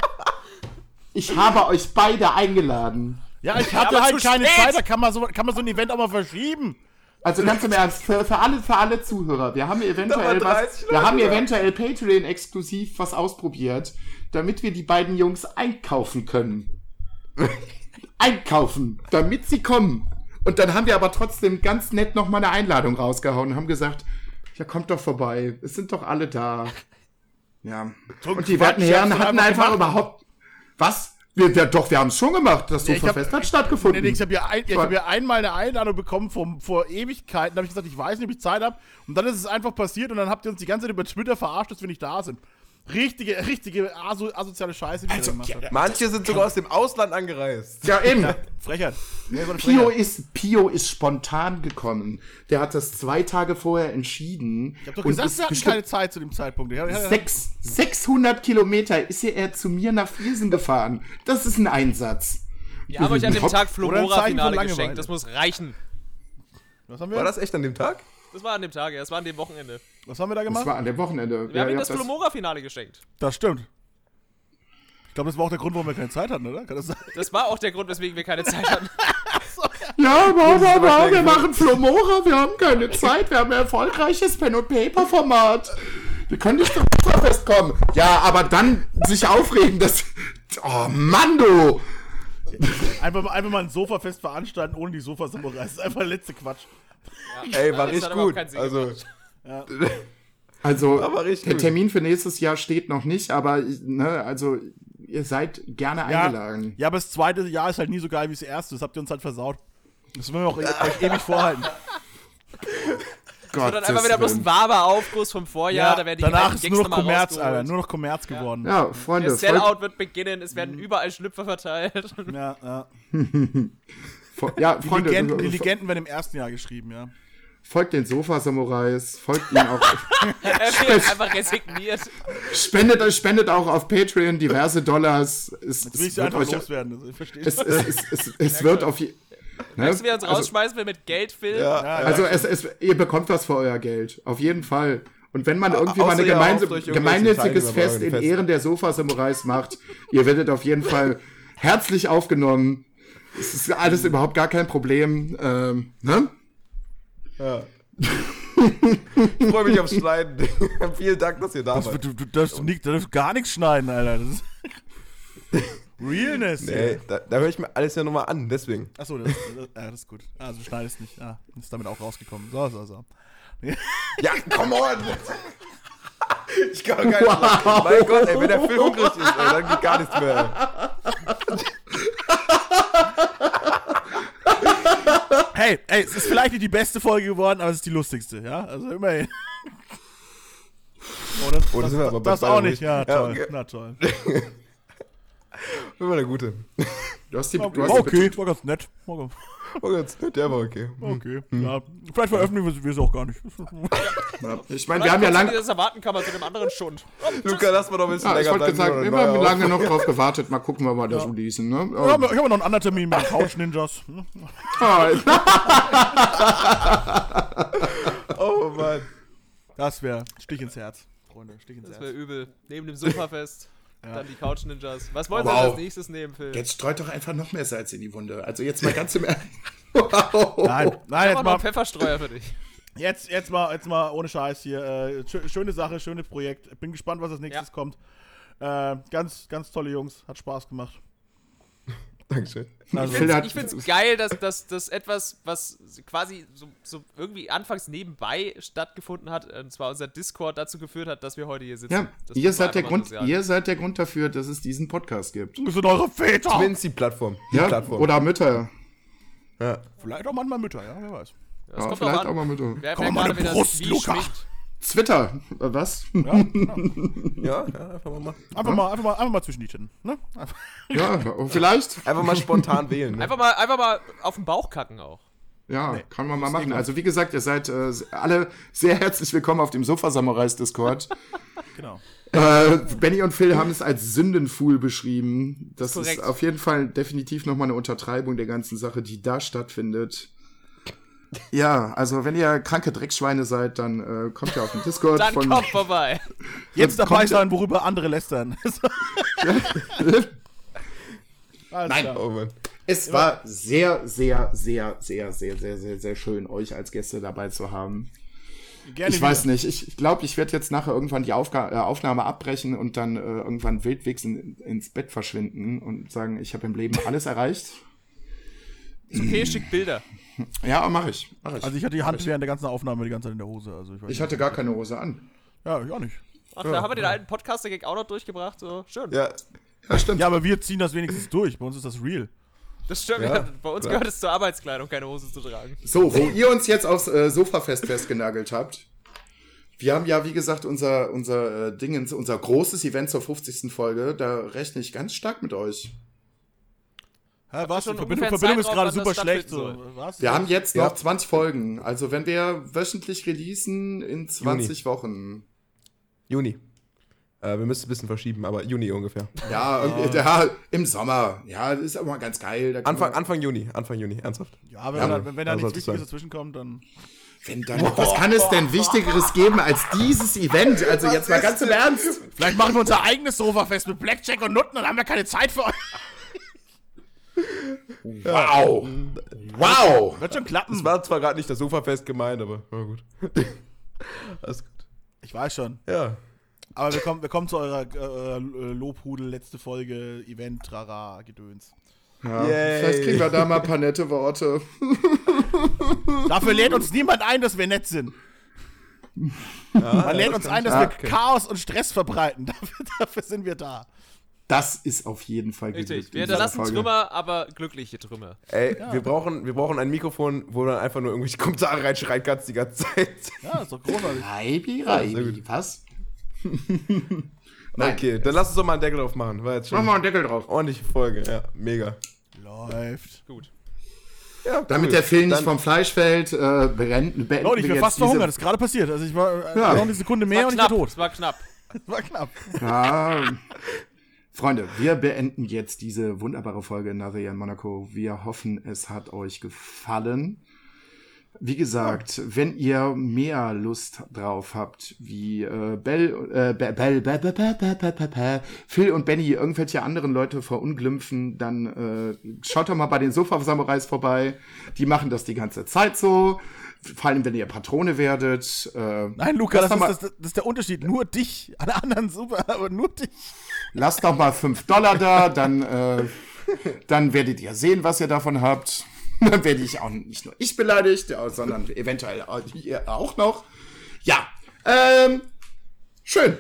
Ich habe euch beide eingeladen. Ja, ich hatte halt keine spät. Zeit, da kann man, so, kann man so ein Event auch mal verschieben. Also ganz im Ernst, für, für alle, für alle Zuhörer, wir haben eventuell was, 30 wir haben eventuell Patreon exklusiv was ausprobiert, damit wir die beiden Jungs einkaufen können. <laughs> einkaufen, damit sie kommen. Und dann haben wir aber trotzdem ganz nett nochmal eine Einladung rausgehauen und haben gesagt, ja, kommt doch vorbei, es sind doch alle da. <laughs> Ja. Und die werten Herren hatten einfach überhaupt, was? Wir, wir, doch, wir haben es schon gemacht, das Ja, Sofafest hat stattgefunden. Nee, nee, ich habe ja, ein, ich hab ja einmal eine Einladung bekommen vom, vor Ewigkeiten. Da habe ich gesagt, ich weiß nicht, ob ich Zeit habe. Und dann ist es einfach passiert und dann habt ihr uns die ganze Zeit über Twitter verarscht, dass wir nicht da sind. Richtige, richtige aso asoziale Scheiße, die Also, er gemacht ja, hat. Manche sind sogar aus dem Ausland angereist. Ja, eben. Frechheit. Nee, so eine Pio Frechheit. ist, Pio ist spontan gekommen. Der hat das zwei Tage vorher entschieden. Ich hab doch gesagt, ist wir hatten keine Zeit zu dem Zeitpunkt. Ja, ja, ja. sechs, 600 Kilometer ist er zu mir nach Viersen gefahren. Das ist ein Einsatz. Wir haben euch an dem. Tag Langeweile. geschenkt. Das muss reichen. Was haben wir? War das echt an dem Tag? Das war an dem Tag, ja. Das war an dem Wochenende. Was haben wir da Das gemacht? war an dem Wochenende. Wir haben ihm das Flomora-Finale geschenkt. Das stimmt. Ich glaube, das war auch der Grund, warum wir keine Zeit hatten, oder? Kann das sein? Das war auch der Grund, weswegen wir keine Zeit hatten. <laughs> Ja, aber aber schnell wir machen Flomora, wir haben keine Zeit, wir haben ein erfolgreiches Pen-and-Paper-Format. Wir können nicht zum Superfest kommen. Ja, aber dann sich aufregen, dass... Oh, Mann, du! Einfach, mal- einfach mal ein Sofafest veranstalten, ohne die Sofa-Samurais. Das ist einfach der letzte Quatsch. Ey, war Das richtig gut. Also, gemacht. <laughs> Also, Aber richtig der. Termin für nächstes Jahr steht noch nicht, aber, ne, also, ihr seid gerne Ja, eingeladen. ja, aber das zweite Jahr ist halt nie so geil wie das erste. Das habt ihr uns halt versaut. Das wollen wir auch e <laughs> euch ewig vorhalten. Gott, Und dann einfach wieder bloß ein warmer Aufguss vom Vorjahr. da werden die danach ist nur noch Kommerz. Alter. Nur noch Kommerz geworden. Ja, Der Freunde, folgt, Sellout wird beginnen. Es werden überall Schlüpfer verteilt. Ja, ja. <laughs> ja, Die, Freunde, Legenden, die Legenden werden im ersten Jahr geschrieben, ja. Folgt den Sofa-Samurais, folgt ihnen auch, <laughs> er wird einfach resigniert. spendet, euch- spendet auch auf Patreon diverse Dollars. Es, Jetzt will ich einfach euch, loswerden. Das, ich verstehe es, es, es, es, es wird auf je, ne? Weißt du, uns also, rausschmeißen will mit Geld filmen? ja. also es, es, ihr bekommt was für euer Geld, auf jeden Fall. Und wenn man irgendwie mal ein gemeinnütziges Fest in Festen. Ehren der Sofa-Samurais macht, ihr werdet auf jeden Fall herzlich aufgenommen. Es ist alles überhaupt gar kein Problem. Ähm, ne? Ja. <laughs> ich freue mich aufs Schneiden. <laughs> Vielen Dank, dass ihr da Das, wart. du, du, darfst nicht, du darfst gar nichts schneiden, Alter. Das ist <laughs> Realness. Nee, da, da höre ich mir alles ja nochmal an, deswegen. Achso, das, das, ja, das ist gut. Also du schneidest nicht. Ah, ist damit auch rausgekommen. So, so, so. Ja, come on! Ich kann gar nicht. Wow. Mein Gott, ey, wenn der Film hungrig ist, ey, dann geht gar nichts mehr. Hey, ey, es ist vielleicht nicht die beste Folge geworden, aber es ist die lustigste, ja? Also immerhin. Oh, das, Oh, das das, sind wir aber bei das auch nicht, nicht. ja, Ja, toll. okay. Na toll. <laughs> Immer der Gute. Du hast die, du War hast die okay, war ganz nett. War ganz- Oh, nett, der war okay. Okay, ja. Vielleicht veröffentlichen wir- wir es auch gar nicht. Ja, <laughs> Ich meine, wir haben ja lang, das erwarten kann man zu dem anderen Schund. Luca, lass mal doch ein bisschen ja, ich länger wollte bleiben. gesagt, wir haben lange noch drauf gewartet. Mal gucken, wann wir das releasen. Ne? Ich habe ich hab noch einen anderen Termin mit den Couch Ninjas. Hm? <laughs> Oh, Mann. Das wäre Stich ins Herz, Freunde. Stich ins Das wäre Herz. übel. Neben dem Sofafest. Dann die Couch Ninjas. Was wollen Wow. wir als nächstes nehmen, Phil? Jetzt streut doch einfach noch mehr Salz in die Wunde. Also jetzt mal ganz im Ernst. <laughs> Wow. Nein, nein, jetzt mal, einen Pfefferstreuer für dich. jetzt, jetzt mal, jetzt mal ohne Scheiß hier. Äh, schö- schöne Sache, schönes Projekt. Bin gespannt, was als nächstes Ja. kommt. Äh, ganz, ganz tolle Jungs. Hat Spaß gemacht. Dankeschön. Also, Ich finde es geil, dass, dass, dass etwas, was quasi so, so irgendwie anfangs nebenbei stattgefunden hat, und zwar unser Discord dazu geführt hat, dass wir heute hier sitzen. Ja, Das ihr seid, der Grund, ihr seid der Grund dafür, dass es diesen Podcast gibt. das sind eure Väter. Zumindest die Plattform. Die Ja, Plattform. oder Mütter. ja. Vielleicht auch manchmal Mütter, ja, wer weiß. Das Ja, kommt vielleicht an. auch mal Mütter. Wer, Komm wer mal, gerade meine wieder Brust, Luca. schmeckt. Twitter, was? Ja, genau. <laughs> ja, ja, einfach mal machen. Einfach, mal, einfach, mal, einfach mal zwischen die Titten. Ne? Einfach. Ja, vielleicht. Einfach mal spontan wählen. Ne? Einfach mal, einfach mal auf den Bauch kacken auch. Ja, kann man mal machen. egal. Also wie gesagt, ihr seid äh, alle sehr herzlich willkommen auf dem Sofa-Samurais-Discord. <laughs> Genau. äh, Benny und Phil haben es als Sündenfuhl beschrieben. Das ist, korrekt. auf jeden Fall definitiv nochmal eine Untertreibung der ganzen Sache, die da stattfindet. Ja, also wenn ihr kranke Dreckschweine seid, dann äh, kommt ihr auf den Discord Dann von kommt vorbei. Jetzt dabei sein, worüber andere lästern. <laughs> Alles Nein. klar. Oh. Es war sehr, sehr, sehr, sehr, sehr, sehr, sehr, sehr schön, euch als Gäste dabei zu haben. Gerne Ich weiß nicht. Ich glaube, ich, werde jetzt nachher irgendwann die Aufga äh, Aufnahme abbrechen und dann äh, irgendwann wildwegs in, ins Bett verschwinden und sagen, ich habe im Leben alles erreicht. Ist okay, schickt Bilder. Ja, mache ich. Mach ich. Also ich hatte die Hand während der ganzen Aufnahme die ganze Zeit in der Hose. Also ich, weiß ich nicht. hatte gar keine Hose an. Ja, ich auch nicht. Ach, da haben wir den alten Podcaster-Gag auch noch durchgebracht. So, schön. Ja, Ja, stimmt. Ja, aber wir ziehen das wenigstens durch. Bei uns ist das real. Das stimmt. Ja, Ja, Bei uns klar. gehört es zur Arbeitskleidung, keine Hose zu tragen. So, wo ihr uns jetzt aufs äh, Sofafest festgenagelt habt, Wir haben ja, wie gesagt, unser, unser äh, Dingens, unser großes Event zur 50. Folge. Da rechne ich ganz stark mit euch. Hä, was? schon Die Verbindung, Verbindung ist gerade super schlecht. So. Was? Wir haben jetzt Ja. noch 20 Folgen. Also wenn wir wöchentlich releasen in 20 Wochen. Juni. Äh, wir müssen ein bisschen verschieben, aber Juni ungefähr. Ja, ja, im Sommer. Ja, das ist aber ganz geil. Anfang, Anfang Juni, Anfang Juni, ernsthaft. Ja, wenn, Ja, da, wenn, wenn da nichts Wichtiges sein. dazwischen kommt, dann. Wenn dann, was kann es denn Wichtigeres geben als dieses Event? Also jetzt mal ganz im Ernst. Vielleicht machen wir unser eigenes Sofafest mit Blackjack und Nutten, dann haben wir keine Zeit für euch. Wow. Wow. Wird schon klappen. Es war zwar gerade nicht das Sofafest gemeint, aber na gut. <laughs> Alles gut. Ich weiß schon. Ja. Aber wir kommen, wir kommen zu eurer äh, äh, Lobhudel letzte Folge, Event, Trara, Gedöns. Ja, Yay. vielleicht kriegen wir da mal ein paar nette Worte. <laughs> Dafür lädt uns niemand ein, dass wir nett sind. Man lädt uns ein, dass wir okay. Chaos und Stress verbreiten. <laughs> Dafür, dafür sind wir da. Das ist auf jeden Fall Richtig. Wir hinterlassen. Trümmer, aber glückliche Trümmer. Ey, wir, brauchen, wir brauchen ein Mikrofon, wo du dann einfach nur irgendwelche <laughs> Kommentare reinschreien kannst die ganze Zeit. Ja, ist doch großartig. Reibi, Reibi, was? <laughs> Nein. Okay, dann lass uns doch mal einen Deckel drauf machen. War jetzt Machen schon wir einen Deckel drauf. ordentliche Folge, ja, mega. Läuft. Gut. Ja, Damit der Phil nicht vom Fleisch fällt, äh, beenden, beenden Leute, ich wir bin fast verhungert. Das ist gerade passiert. Also ich war äh, Ja. noch eine Sekunde mehr und ich war tot. Es war knapp. <laughs> Das war knapp. Ja. Freunde, wir beenden jetzt diese wunderbare Folge Another Year in Monaco. Wir hoffen, es hat euch gefallen. Wie gesagt, wenn ihr mehr Lust drauf habt, wie äh, Bell, äh, Be- Bell, Be- Be- Be- Be- Be- Be- Be- Phil und Benny irgendwelche anderen Leute verunglimpfen, dann äh, schaut doch mal bei den Sofa-Samurais vorbei. Die machen das die ganze Zeit so. Vor allem, wenn ihr Patrone werdet. Äh, Nein, Luca, das doch ist, das, das ist der Unterschied. Nur dich. Alle anderen super, aber nur dich. Lasst doch mal 5 Dollar da, dann, äh, dann werdet ihr sehen, was ihr davon habt. <laughs> Dann werde ich auch nicht nur ich beleidigt, sondern eventuell auch ihr auch noch. Ja, ähm, schön.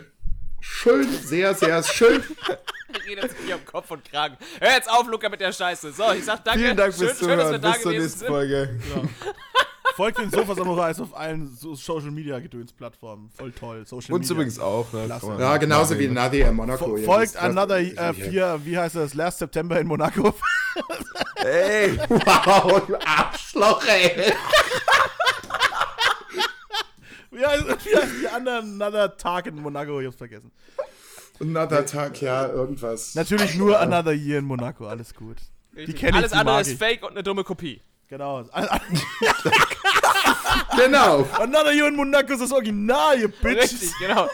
Schön, sehr, sehr schön. <laughs> Redet sich hier um Kopf und Kragen. Hör jetzt auf, Luca, mit der Scheiße. So, ich sag danke. Vielen Dank schön, fürs schön, dass wir Zuhören. da Bis zur gewesen nächsten sind. Folge. <laughs> Folgt den Sofa Samurais auf allen so Social Media Gedöns-Plattformen. Voll toll. Social Uns Media. übrigens auch. Ne? Ja, genauso wie. Nadia in Monaco. Fo- Ihr Folgt Another äh, 4, wie heißt das? Last September in Monaco. <laughs> Ey, Wow, du Arschloch, ey. wie, heißt, wie heißen die anderen Another Tag in Monaco? Ich hab's vergessen. Another Tag, ja, irgendwas. Natürlich nur Another Year in Monaco. Alles gut. Die kenne ich, Alles andere ist fake und eine dumme Kopie. Genau. <laughs> Genau. Another Year in Monaco ist das Original, ihr Bitches. Richtig, genau.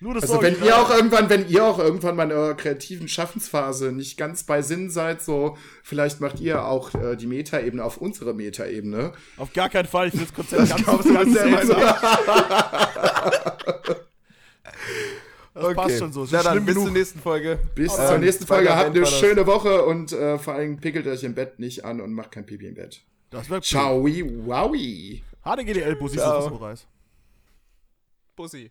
Nur das Also wenn ihr auch irgendwann, wenn ihr auch irgendwann mal in eurer kreativen Schaffensphase nicht ganz bei Sinn seid, so vielleicht macht ihr auch äh, die Metaebene auf unsere Metaebene. Auf gar keinen Fall. Ich will das Konzept ganz, glaubst du ganz <laughs> <laughs> Das passt schon so. Na dann, bis genug. zur nächsten Folge. Bis Ähm, zur nächsten Folge. Habt eine schöne Woche und äh, vor allem pickelt euch im Bett nicht an und macht kein Pipi im Bett. Das wird Ciao, wowie. HDGDL, Bussi. Bussi.